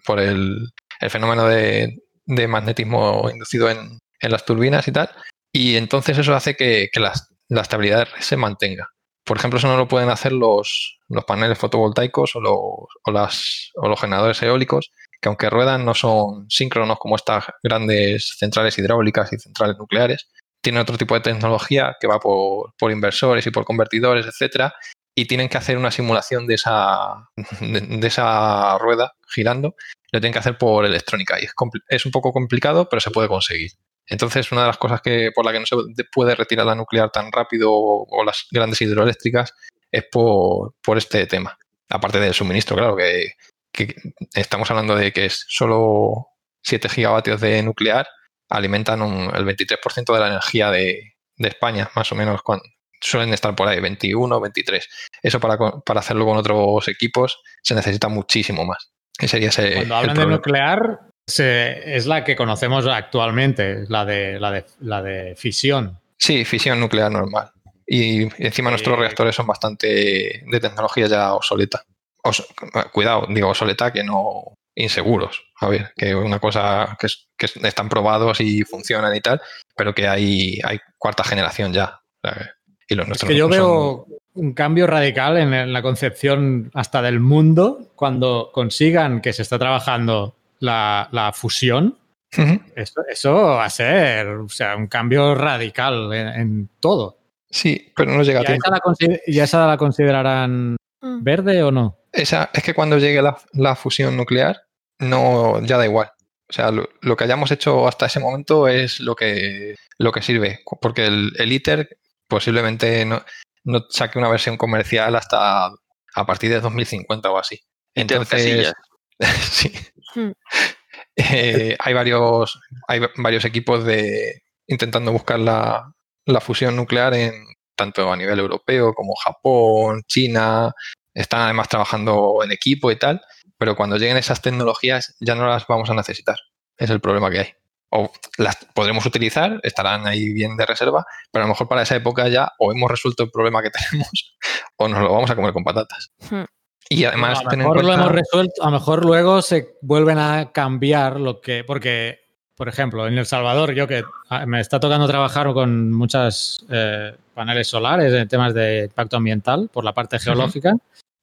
por, el, fenómeno de, magnetismo inducido en, las turbinas y tal. Y entonces eso hace que, la, estabilidad se mantenga. Por ejemplo, eso no lo pueden hacer los, los paneles fotovoltaicos o los, o, las, o los generadores eólicos, que aunque ruedan no son síncronos como estas grandes centrales hidráulicas y centrales nucleares, tienen otro tipo de tecnología que va por, por inversores y por convertidores, etcétera, y tienen que hacer una simulación de esa, de, esa rueda girando, lo tienen que hacer por electrónica y es, es, un poco complicado, pero se puede conseguir. Entonces, una de las cosas que por la que no se puede retirar la nuclear tan rápido o, las grandes hidroeléctricas es por, por, este tema. Aparte del suministro, claro, que, que estamos hablando de que es solo 7 gigavatios de nuclear alimentan el 23% de la energía de, de, España, más o menos, cuando, suelen estar por ahí, 21, 23. Eso para, para hacerlo con otros equipos se necesita muchísimo más. sería ese, Cuando hablan de nuclear, es la que conocemos actualmente, la de, la de, la de fisión. Sí, fisión nuclear normal. Y encima nuestros reactores son bastante de tecnología ya obsoleta. cuidado, digo obsoleta que no inseguros. A ver, que una cosa que, están probados y funcionan y tal, pero que hay, hay cuarta generación ya. Y los es que yo veo un cambio radical en, la concepción hasta del mundo cuando consigan que se está trabajando la, fusión. eso, va a ser o sea, un cambio radical en, todo. Sí, pero no llega a tiempo. ¿Y esa la considerarán mm. verde o no? Esa, es que cuando llegue la, fusión nuclear, no, ya da igual. O sea, lo, que hayamos hecho hasta ese momento es lo que, lo que sirve. Porque el, el ITER posiblemente no, no saque una versión comercial hasta a partir de 2050 o así. Entonces, *laughs* sí. Hmm. Eh, hay varios hay varios equipos de intentando buscar la, la, fusión nuclear en tanto a nivel europeo como Japón, China. Están además trabajando en equipo y tal, pero cuando lleguen esas tecnologías ya no las vamos a necesitar. Es el problema que hay o las podremos utilizar, estarán ahí bien de reserva, pero a lo mejor para esa época ya o hemos resuelto el problema que *laughs* tenemos o nos lo vamos a comer con patatas. Hmm. Y además, a lo mejor lo hemos resuelto, a lo mejor luego se vuelven a cambiar lo que, porque, por ejemplo, en El Salvador, yo que ah, me está tocando trabajar con muchas eh, paneles solares en temas de impacto ambiental por la parte geológica.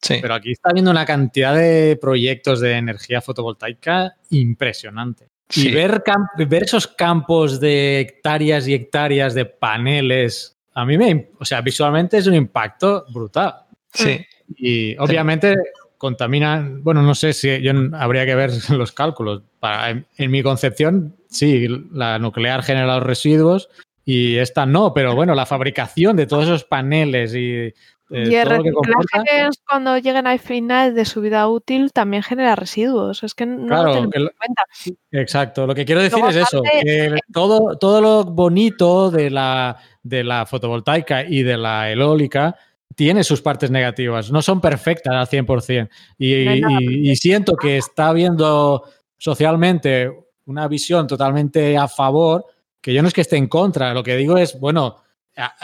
Sí. Pero aquí está habiendo una cantidad de proyectos de energía fotovoltaica impresionante. Y ver, ver esos campos de hectáreas y hectáreas de paneles, a mí me, o sea, visualmente es un impacto brutal. Sí. Y obviamente contaminan, bueno, no sé si yo habría que ver *laughs* los cálculos. Para, en, mi concepción, sí, la nuclear genera los residuos y esta no, pero bueno, la fabricación de todos esos paneles y eh, y el reciclaje cuando lleguen al final de su vida útil también genera residuos. Es que no lo en cuenta. Exacto. Lo que quiero decir es eso, que todo, todo lo bonito de la, de la fotovoltaica y de la eólica tiene sus partes negativas. No son perfectas al 100%. Y, y siento que está habiendo socialmente una visión totalmente a favor, que yo no es que esté en contra, lo que digo es, bueno,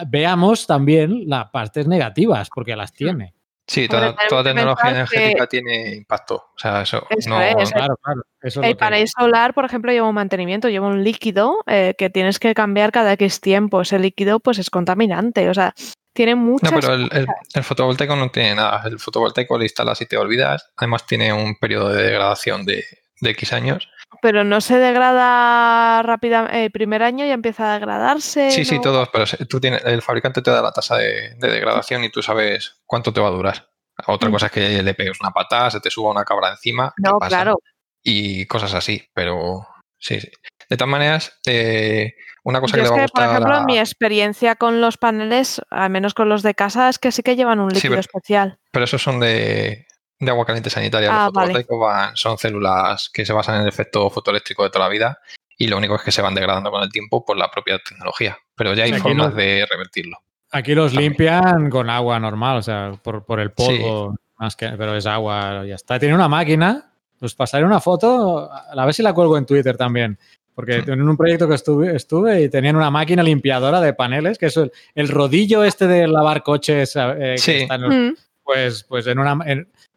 veamos también las partes negativas, porque las tiene. Sí, toda, tecnología energética tiene impacto. O sea, eso, no, claro, claro. el panel solar, por ejemplo, lleva un mantenimiento, lleva un líquido eh, que tienes que cambiar cada X tiempo. Ese líquido, pues, es contaminante. O sea, tiene muchas. No, pero el, fotovoltaico no tiene nada. El fotovoltaico lo instalas y te olvidas. Además, tiene un periodo de degradación de, de X años pero no se degrada rápidamente. El primer año ya empieza a degradarse. Sí, sí, todos, pero tú tienes, el fabricante te da la tasa de, degradación y tú sabes cuánto te va a durar. Otra mm. cosa es que le pegues una patada, se te suba una cabra encima. No, claro. Y cosas así, pero sí, sí. De todas maneras, eh, una cosa que le va a gustar. Por ejemplo, mi experiencia con los paneles, al menos con los de casa, es que sí que llevan un líquido especial. Pero esos son de, de agua caliente sanitaria. los ah, fotovoltaicos son células que se basan en el efecto fotoeléctrico de toda la vida y lo único es que se van degradando con el tiempo por la propia tecnología. Pero ya hay formas de revertirlo. Aquí los limpian con agua normal, o sea, por, por el polvo, más que, pero es agua, ya está. Tiene una máquina, os pasaré una foto, a ver si la cuelgo en Twitter también. Porque en un proyecto que estuve, estuve y tenían una máquina limpiadora de paneles, que es el, rodillo este de lavar coches. Eh, sí. Mm. pues, pues en una.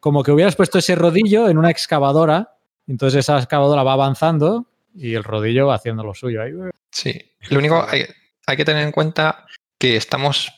como que hubieras puesto ese rodillo en una excavadora, entonces esa excavadora va avanzando y el rodillo va haciendo lo suyo. Ahí. Sí. Lo único hay, hay que tener en cuenta que estamos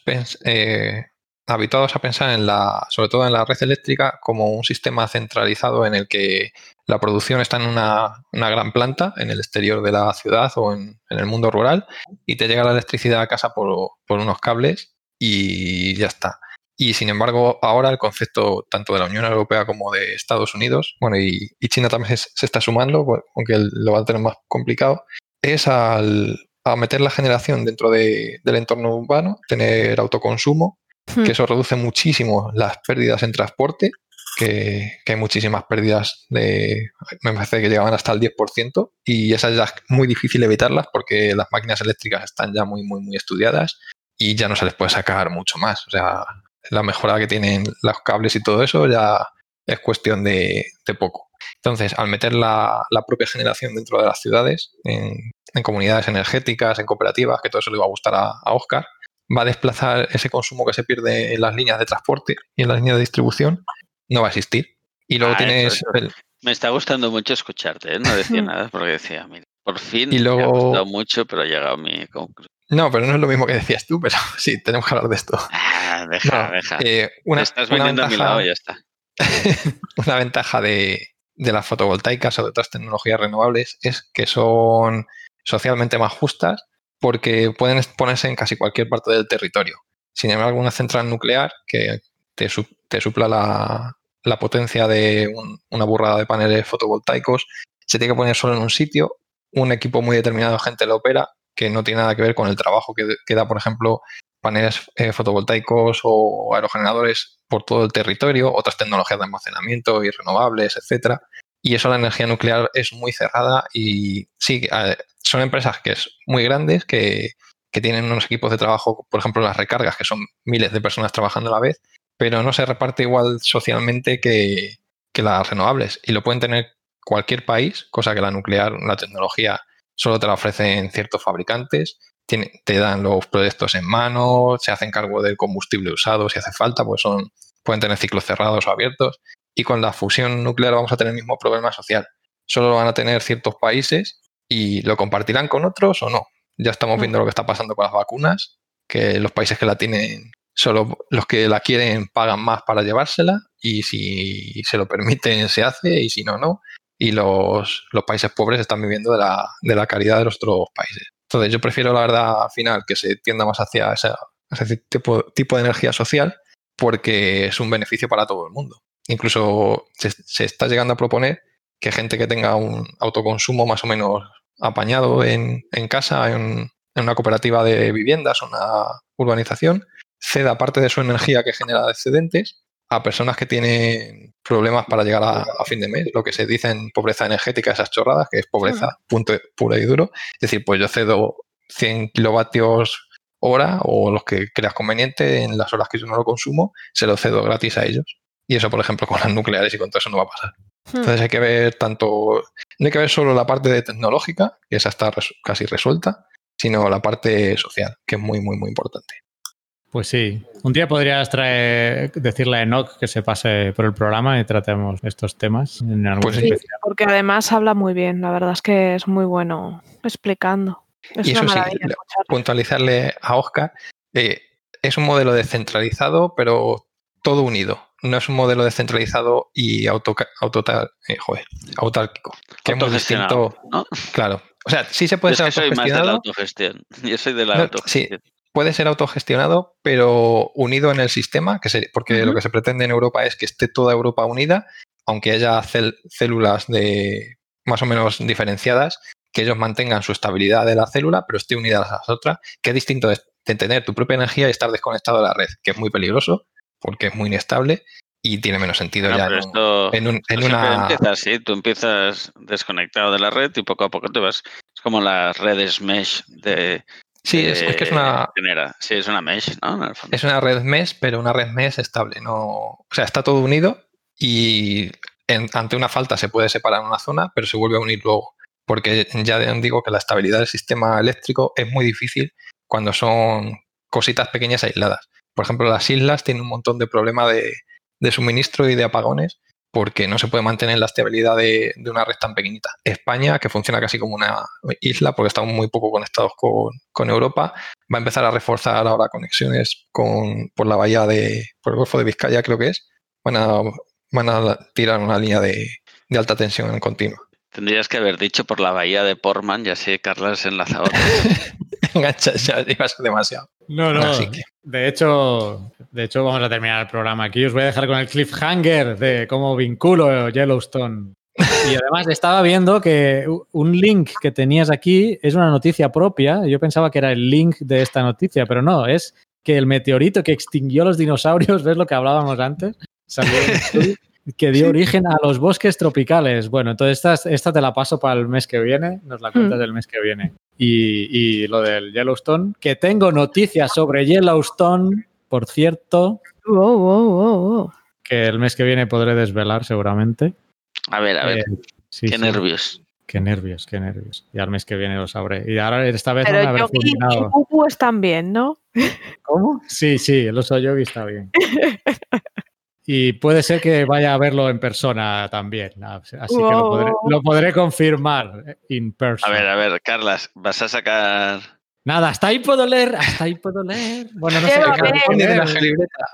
eh, habituados a pensar en la, sobre todo en la red eléctrica, como un sistema centralizado en el que la producción está en una, gran planta en el exterior de la ciudad o en, el mundo rural y te llega la electricidad a casa por, unos cables y ya está. Y sin embargo, ahora el concepto tanto de la Unión Europea como de Estados Unidos, bueno, y, China también se, está sumando, aunque lo va a tener más complicado, es al, a meter la generación dentro del entorno urbano, tener autoconsumo que hmm. eso reduce muchísimo las pérdidas en transporte, que, hay muchísimas pérdidas de, me parece que llegaban hasta el 10%, y esas ya es muy difícil evitarlas porque las máquinas eléctricas están ya muy, muy, muy estudiadas y ya no se les puede sacar mucho más. O sea, la mejora que tienen los cables y todo eso ya es cuestión de, poco. Entonces, al meter la, propia generación dentro de las ciudades, en, comunidades energéticas, en cooperativas, que todo eso le va a gustar a, a Oscar, va a desplazar ese consumo que se pierde en las líneas de transporte y en las líneas de distribución, no va a existir. Y luego ah, tienes... Me está gustando mucho escucharte, ¿eh? no decía *laughs* nada porque decía, mira, por fin y luego... me ha gustado mucho, pero ha llegado mi conclusión. No, pero no es lo mismo que decías tú, pero *laughs* sí, tenemos que hablar de esto. Ah, deja, deja. Eh, una, estás viniendo a mi lado y ya está. *laughs* una ventaja de, de las fotovoltaicas o de otras tecnologías renovables es que son socialmente más justas porque pueden ponerse en casi cualquier parte del territorio. Sin embargo, una central nuclear que te, supla la, potencia de una burrada de paneles fotovoltaicos se tiene que poner solo en un sitio, un equipo muy determinado de gente lo opera, que no tiene nada que ver con el trabajo que, da, por ejemplo, paneles eh, fotovoltaicos o aerogeneradores por todo el territorio, otras tecnologías de almacenamiento y renovables, etcétera. Y eso la energía nuclear es muy cerrada y sí, son empresas que es muy grandes, que, tienen unos equipos de trabajo, por ejemplo, las recargas, que son miles de personas trabajando a la vez, pero no se reparte igual socialmente que, las renovables. Y lo pueden tener cualquier país, cosa que la nuclear, la tecnología, solo te la ofrecen ciertos fabricantes, te dan los proyectos en mano, se hacen cargo del combustible usado si hace falta, pues son, pueden tener ciclos cerrados o abiertos. Y con la fusión nuclear vamos a tener el mismo problema social. Solo lo van a tener ciertos países y lo compartirán con otros o no. Ya estamos viendo lo que está pasando con las vacunas, que los países que la tienen, solo los que la quieren pagan más para llevársela y si se lo permiten se hace y si no, no. Y los, los países pobres están viviendo de la, de la caridad de los otros países. Entonces yo prefiero la verdad al final que se tienda más hacia ese tipo, tipo de energía social porque es un beneficio para todo el mundo. Incluso se, se está llegando a proponer que gente que tenga un autoconsumo más o menos apañado en, casa, en, una cooperativa de viviendas, una urbanización, ceda parte de su energía que genera excedentes a personas que tienen problemas para llegar a, fin de mes, lo que se dice en pobreza energética, esas chorradas, que es pobreza punto, pura y duro. Es decir, pues yo cedo 100 kilovatios hora o los que creas conveniente en las horas que yo no lo consumo, se lo cedo gratis a ellos. Y eso, por ejemplo, con las nucleares y con todo eso no va a pasar. Hmm. Entonces hay que ver tanto, no hay que ver solo la parte de tecnológica, que esa está casi resuelta, sino la parte social, que es muy, muy, muy importante. Pues sí, un día podrías traer, decirle a Enoch que se pase por el programa y tratemos estos temas en algún pues sí, porque además habla muy bien, la verdad es que es muy bueno explicando. y eso sí, puntualizarle a Oscar, eh, es un modelo descentralizado, pero todo unido no es un modelo descentralizado y auto, eh, autárquico. Que es muy distinto. Claro. O sea, sí se puede ser autogestionado. *laughs* Yo soy de la autogestión. Sí, puede ser autogestionado, pero unido en el sistema, que porque lo que se pretende en Europa es que esté toda Europa unida, aunque haya células de más o menos diferenciadas, que ellos mantengan su estabilidad de la célula, pero esté unida a las otras, que es distinto de tener tu propia energía y estar desconectado de la red, que es muy peligroso porque es muy inestable y tiene menos sentido ya en, una... Empieza tú empiezas desconectado de la red y poco a poco te vas... Es como las redes mesh de, Sí, es, es que es una, genera. Sí, es una mesh, ¿no? En el fondo. es una red mesh, pero una red mesh estable. No, o sea, está todo unido y en- ante una falta se puede separar una zona, pero se vuelve a unir luego. Porque ya digo que la estabilidad del sistema eléctrico es muy difícil cuando son cositas pequeñas aisladas. Por ejemplo, las islas tienen un montón de problemas de, de suministro y de apagones porque no se puede mantener la estabilidad de, una red tan pequeñita. España, que funciona casi como una isla porque estamos muy poco conectados con, Europa, va a empezar a reforzar ahora conexiones con, por la bahía de, por el Golfo de Vizcaya, creo que es. Van a, van a tirar una línea de alta tensión en continua. Tendrías que haber dicho por la bahía de Portman, ya sé, Carlas enlaza otra. *laughs* Engancha, ya iba a ser demasiado. No, no. Así que- De hecho, de hecho, vamos a terminar el programa aquí. Os voy a dejar con el cliffhanger de cómo vinculo Yellowstone. Y además estaba viendo que un link que tenías aquí es una noticia propia. Yo pensaba que era el link de esta noticia, pero no, es que el meteorito que extinguió los dinosaurios, ¿ves lo que hablábamos antes? Salió que dio origen a los bosques tropicales. Bueno, entonces esta, esta te la paso para el mes que viene, nos la cuentas Mm. el mes que viene. Y, y lo del Yellowstone, que tengo noticias sobre Yellowstone, por cierto, Wow, wow, wow, wow. que el mes que viene podré desvelar seguramente. A ver, a ver, Eh, sí, qué sí. nervios. Qué nervios, qué nervios. Y al mes que viene lo sabré. Y ahora esta vez no me Pero habré Yogi y están bien, ¿no? ¿Cómo? Sí, sí, el oso yogi está bien. *laughs* Y puede ser que vaya a verlo en persona también. Así que lo podré, lo podré confirmar eh, in person. A ver, a ver, Carlas, vas a sacar. Nada, hasta ahí puedo leer, hasta ahí puedo leer. Bueno, no sé qué de la leer. geolibreta.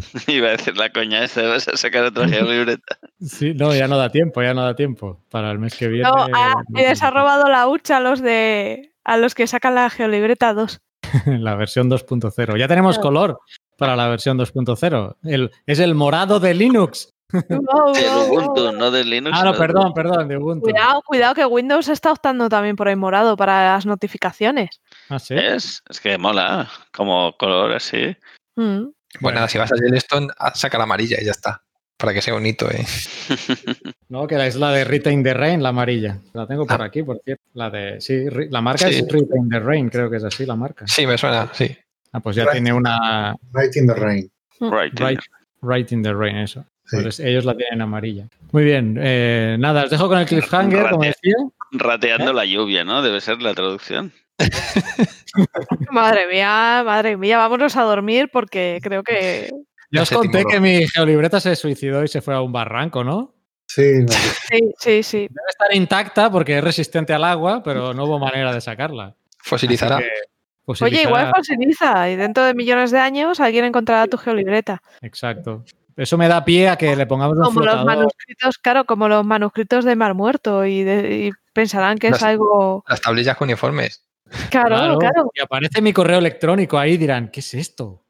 *laughs* Iba a decir la coña esta, vas a sacar otra libreta. Sí, no, ya no da tiempo, ya no da tiempo. Para el mes que viene. No, ah, no y les ha robado la hucha a los de a los que sacan la geolibreta 2. *laughs* La versión 2.0. Ya tenemos Claro. color para la versión 2.0. El, es el morado de Linux. Wow, Del wow, Ubuntu, wow. no del Linux. Ah, no, perdón, perdón, de Ubuntu. Cuidado, cuidado que Windows está optando también por el morado para las notificaciones. Ah, sí. ¿Es? Es que mola, como color así. Mm. Bueno. si vas a Yellowstone, saca la amarilla y ya está. Para que sea bonito, ¿eh? *laughs* No, que es la de Retain the Rain, la amarilla. La tengo por Ah. aquí, por cierto. La de. Sí, la marca Sí. es Retain the Rain, creo que es así la marca. Sí, me suena, sí. Ah, pues ya Right. tiene una Right in the rain. right. Right, right in the Rain, eso. Sí. Pues ellos la tienen amarilla. Muy bien, eh, nada, os dejo con el cliffhanger, como decía. Rateando ¿Eh? la lluvia, ¿no? Debe ser la traducción. *laughs* Madre mía, madre mía, vámonos a dormir porque creo que Ya Ya os conté timoró. que mi geolibreta se suicidó y se fue a un barranco, ¿no? Sí, no, *laughs* sí, sí, sí. Debe estar intacta porque es resistente al agua, pero no hubo manera de sacarla. Fosilizará. Oye, igual fosiliza y dentro de millones de años alguien encontrará tu geolibreta. Exacto. Eso me da pie a que le pongamos un Como los flotador. manuscritos, claro, como los manuscritos de Mar Muerto y, de- y pensarán que es algo... Las tablillas con uniformes. Claro, claro. Claro, Y aparece mi correo electrónico ahí, dirán, ¿qué es esto?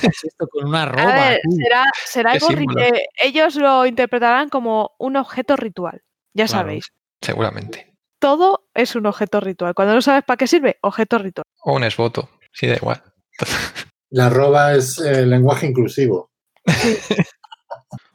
¿Qué es *laughs* esto con una A arroba? ver, aquí? será, será algo símbolo. eh, ellos lo interpretarán como un objeto ritual. Ya Claro. sabéis, Seguramente. todo es un objeto ritual. Cuando no sabes para qué sirve, objeto ritual. O un esvoto. Sí, da igual. *laughs* la arroba es eh, lenguaje inclusivo. *laughs*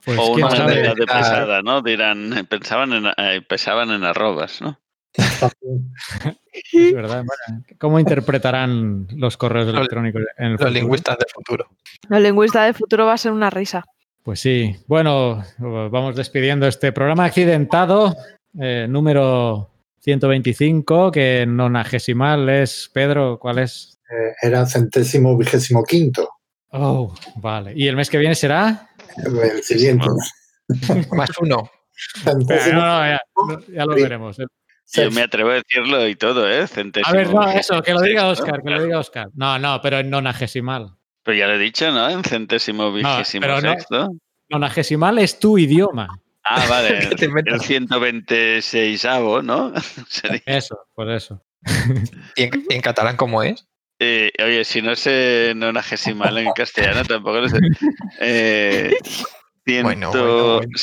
Pues o quién una sabe. manera de Ah. pesada, ¿no? Dirán, eh, pensaban en, eh, pesaban en arrobas, ¿no? *laughs* Es verdad. bueno, ¿Cómo interpretarán los correos Los- electrónicos en el Los futuro? lingüistas del futuro. El lingüista del futuro va a ser una risa. Pues sí. Bueno, vamos despidiendo este programa accidentado, eh, número 125, que nonagesimal es, Pedro, ¿cuál es? Eh, era centésimo vigésimo quinto. Oh, vale. ¿Y el mes que viene será? El siguiente. Más uno. No, no, ya, ya lo Sí. Yo me atrevo a decirlo y todo, ¿eh? Centésimo. A ver, no, eso, que lo diga Oscar, que lo diga Oscar. No, no, pero en nonagesimal. Pero ya lo he dicho, ¿no? En centésimo vigésimo pero no. sexto. Nonagesimal es tu idioma. Ah, vale. *laughs* ¿Qué te El inventas? 126 ¿no? *laughs* Sería- Eso, por eso. ¿Y en, catalán cómo es? Eh, oye, si no sé nonagesimal en castellano, tampoco lo sé. Eh, Bueno, ciento bueno, bueno.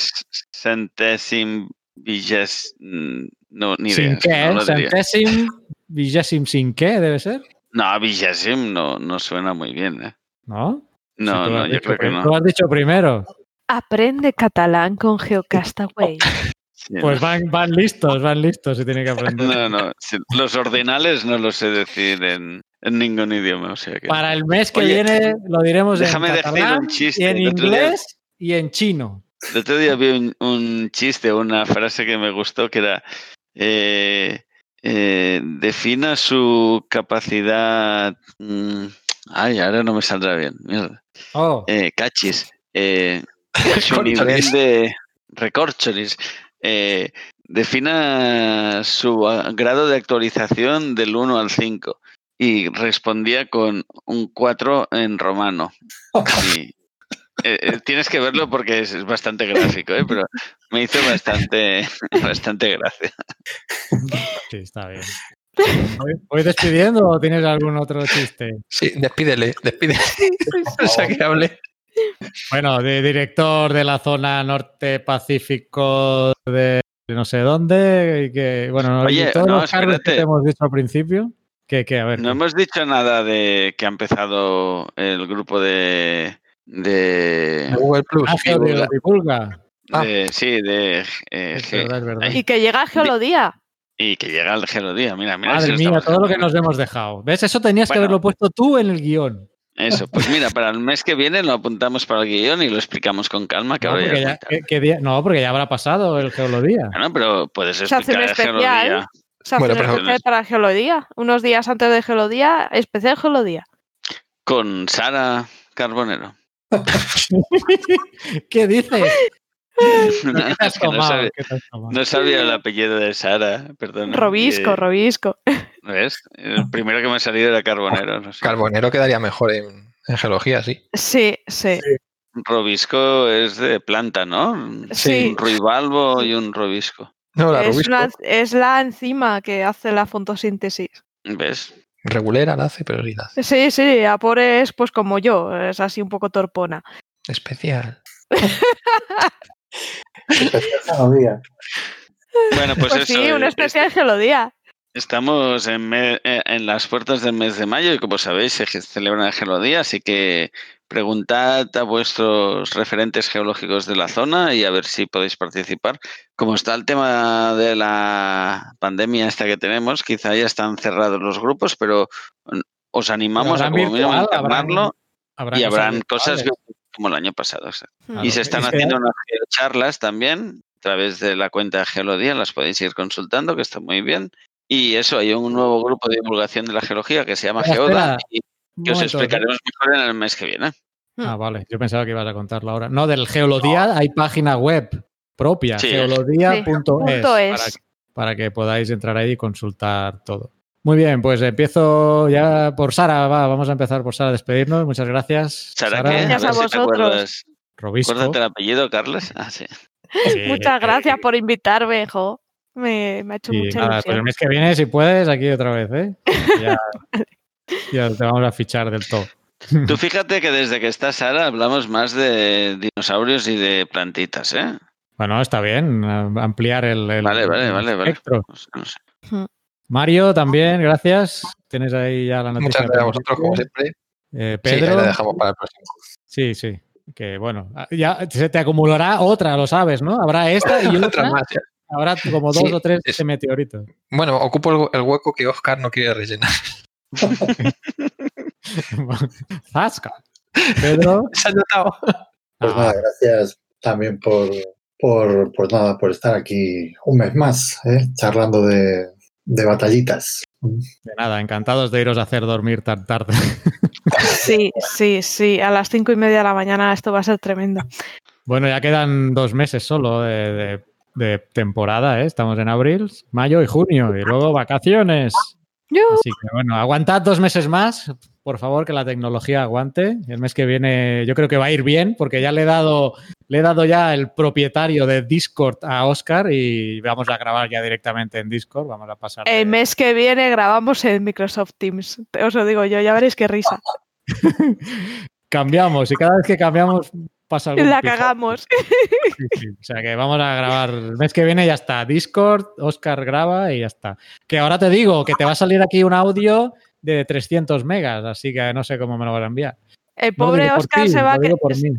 centésimo vigés... mm, No, ni ¿Sin idea. qué? no lo diría. ¿Centésim? ¿Vigésim sin qué debe ser? No, vigésimo no, no suena muy bien, ¿eh? ¿No? No, no, yo dicho creo que no. Tú lo has dicho primero. Aprende catalán con Geocastaway. *laughs* Pues van, van listos, van listos y tienen que aprender. No, no. sí, Los ordinales no los sé decir en, en ningún idioma. O sea que... Para el mes que Oye, viene lo diremos déjame en decir un chiste. y en día- inglés y en chino. El otro día vi un, un chiste, una frase que me gustó que era eh, eh, defina su capacidad. mm, ay, ahora no me saldrá bien. mierda. Oh, Eh, cachis. *laughs* su nivel de recorcholis. defina su ah, grado de actualización del 1 al 5 y respondía con un 4 en romano. *laughs* Y, eh, tienes que verlo porque es, es bastante gráfico, ¿eh? pero me hizo bastante, *laughs* bastante gracia. sí, está bien. ¿Voy, despidiendo o tienes algún otro chiste? Sí, despídele, despídele. *laughs* o sea, que hable. Bueno, de director de la zona norte pacífico de no sé dónde, y que, bueno, Oye, todos no, los cargos que te hemos dicho al principio, que, que a ver, No hemos dicho nada de que ha empezado el grupo de... de, Google Plus. Lo divulga. Ah. de- sí, de... eh, Es verdad, es verdad. Y que llega a Geolodía. y que llega el Gelodía. Mira, mira. Madre si mía, todo lo que nos hemos dejado. ¿Ves? Eso tenías que haberlo puesto tú en el guion. Eso, pues mira, para el mes que viene lo apuntamos para el guion y lo explicamos con calma, que No, porque ya, muy tarde. ¿qué- qué día? no, porque ya habrá pasado el geolodía. Bueno, pero puedes Se hace un explicar el Se hace Bueno, pero- especial para Geolodía. Unos días antes de Geolodía, especial Geolodía. con Sara Carbonero. *laughs* ¿Qué dices? *laughs* No, ¿Qué te has es que no, tomado? sabía, ¿Qué te has tomado? no sabía el apellido de Sara, perdón. Robisco, robisco. ¿Ves? El primero que me ha salido era Carbonero. No sé. Carbonero quedaría mejor en, en geología, sí. Sí, sí. Robisco es de planta, ¿no? Sí. Un ruibalbo y un robisco. No, la Es, una- es la enzima que hace la fotosíntesis. ¿Ves? regulera la hace, pero sí la hace. Sí, sí, Apore es pues como yo, es así un poco torpona. Especial. *laughs* Bueno, pues, Pues, eso. sí, un eh, especial Geolodía. Estamos en, me- eh, en las puertas del mes de mayo y como sabéis se celebra el Geolodía, así que preguntad a vuestros referentes geológicos de la zona y a ver si podéis participar. Como está el tema de la pandemia esta que tenemos, quizá ya están cerrados los grupos, pero mm, os animamos a como mínimo habrán- y habrán cosas virtuales. Como el año pasado. Claro, Y se están es que- haciendo unas charlas también a través de la cuenta Geolodía, las podéis ir consultando, que está muy bien. Y eso, hay un nuevo grupo de divulgación de la geología que se llama Espera, Geoda espera. y que os explicaremos mejor en el mes que viene. Ah, vale. Yo pensaba que ibas a contarlo ahora. No, del Geolodía hay página web propia, Sí. geolodía.es, Punto para, para que podáis entrar ahí y consultar todo. Muy bien, pues empiezo ya por Sara. Va, vamos a empezar por Sara, despedirnos. Muchas gracias. Sara, Sara, ¿qué? Gracias a si vosotros. Robisco. Acuérdate el apellido, Carlos. Ah, sí. *laughs* Sí, Muchas gracias por invitarme, jo. Me, me ha hecho Y mucha nada, pues el ilusión. mes que viene, si puedes, aquí otra vez, ¿eh? Ya, ya te vamos a fichar del todo. Tú fíjate que desde que está Sara hablamos más de dinosaurios y de plantitas, ¿eh? Bueno, está bien, a- ampliar el, el- Vale, vale, el vale, vale. espectro. No sé, no sé. Mario, también, gracias. Tienes ahí ya la noticia. Muchas gracias a vosotros, como siempre. Eh, Sí, Pedro, la dejamos para el próximo. sí, sí. Que bueno, ya se te acumulará otra, lo sabes, ¿no? Habrá esta y *laughs* Otra otra. más. Habrá como dos Sí, o tres es- de meteoritos. Bueno, ocupo el, el hueco que Oscar no quiere rellenar. *laughs* Zasca. Pedro, *laughs* Se ha notado. Pues ah, nada, gracias también por, por, pues nada, por estar aquí un mes más, ¿eh? charlando de, de batallitas. de nada, encantados de iros a hacer dormir tan tarde. *laughs* Sí, sí, sí. A las cinco y media de la mañana esto va a ser tremendo. Bueno, ya quedan dos meses solo de, de- de temporada, ¿eh? Estamos en abril, mayo y junio, y luego vacaciones. Yo, Así que bueno, aguantad dos meses más, por favor, que la tecnología aguante. El mes que viene yo creo que va a ir bien, porque ya le he dado, le he dado ya el propietario de Discord a Oscar y vamos a grabar ya directamente en Discord. Vamos a pasar. el mes que viene grabamos en Microsoft Teams. Os lo digo yo, ya veréis qué risa. *laughs* Cambiamos, y cada vez que cambiamos pasa algo. La cagamos. O sea que vamos a grabar el mes que viene, ya está. Discord, Oscar graba y ya está. Que ahora te digo que te va a salir aquí un audio de 300 megas, así que no sé cómo me lo vas a enviar. El pobre Oscar ti, se va que- digo por mí.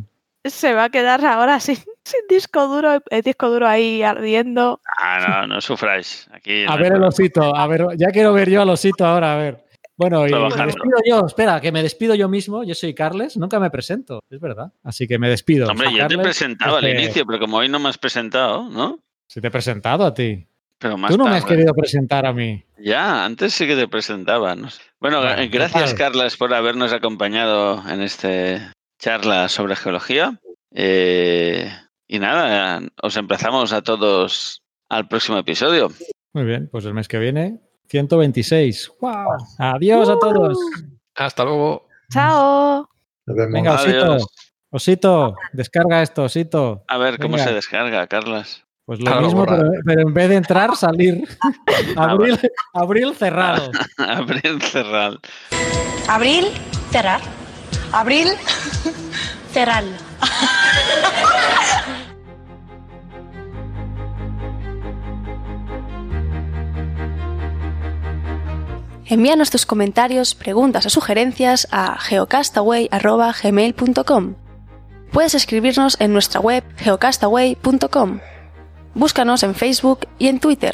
se va a quedar ahora sin, *laughs* sin disco duro, el disco duro ahí ardiendo. Ah, no, no sufráis. Aquí a ver el osito, a ver, ya quiero ver yo al osito ahora, a ver. Bueno, y me despido yo, espera, que me despido yo mismo. Yo soy Carles, nunca me presento, es verdad. Así que me despido. Hombre, yo te he presentado al inicio, pero como hoy no me has presentado, ¿no? Sí, te he presentado a ti. Pero más Tú no tarde. me has querido presentar a mí. Ya, antes sí que te presentaba. ¿no? Bueno, Bueno, gracias. Carlas, por habernos acompañado en esta charla sobre geología. Eh, y nada, os emplazamos a todos al próximo episodio. Muy bien, pues el mes que viene, 126. ¡Wow! Adiós a todos. Hasta luego. Chao. Venga, Osito. Adiós. Osito, descarga esto, Osito. A ver cómo Venga. se descarga, Carlas. Pues lo mismo, pero, pero en vez de entrar, salir. *laughs* *laughs* abril, abril cerrado. *laughs* Abrir, cerrar. Abril, cerrar. Abril, cerrar. Envíanos tus comentarios, preguntas o sugerencias a geocastaway.gmail.com. Puedes escribirnos en nuestra web geocastaway.com. Búscanos en Facebook y en Twitter.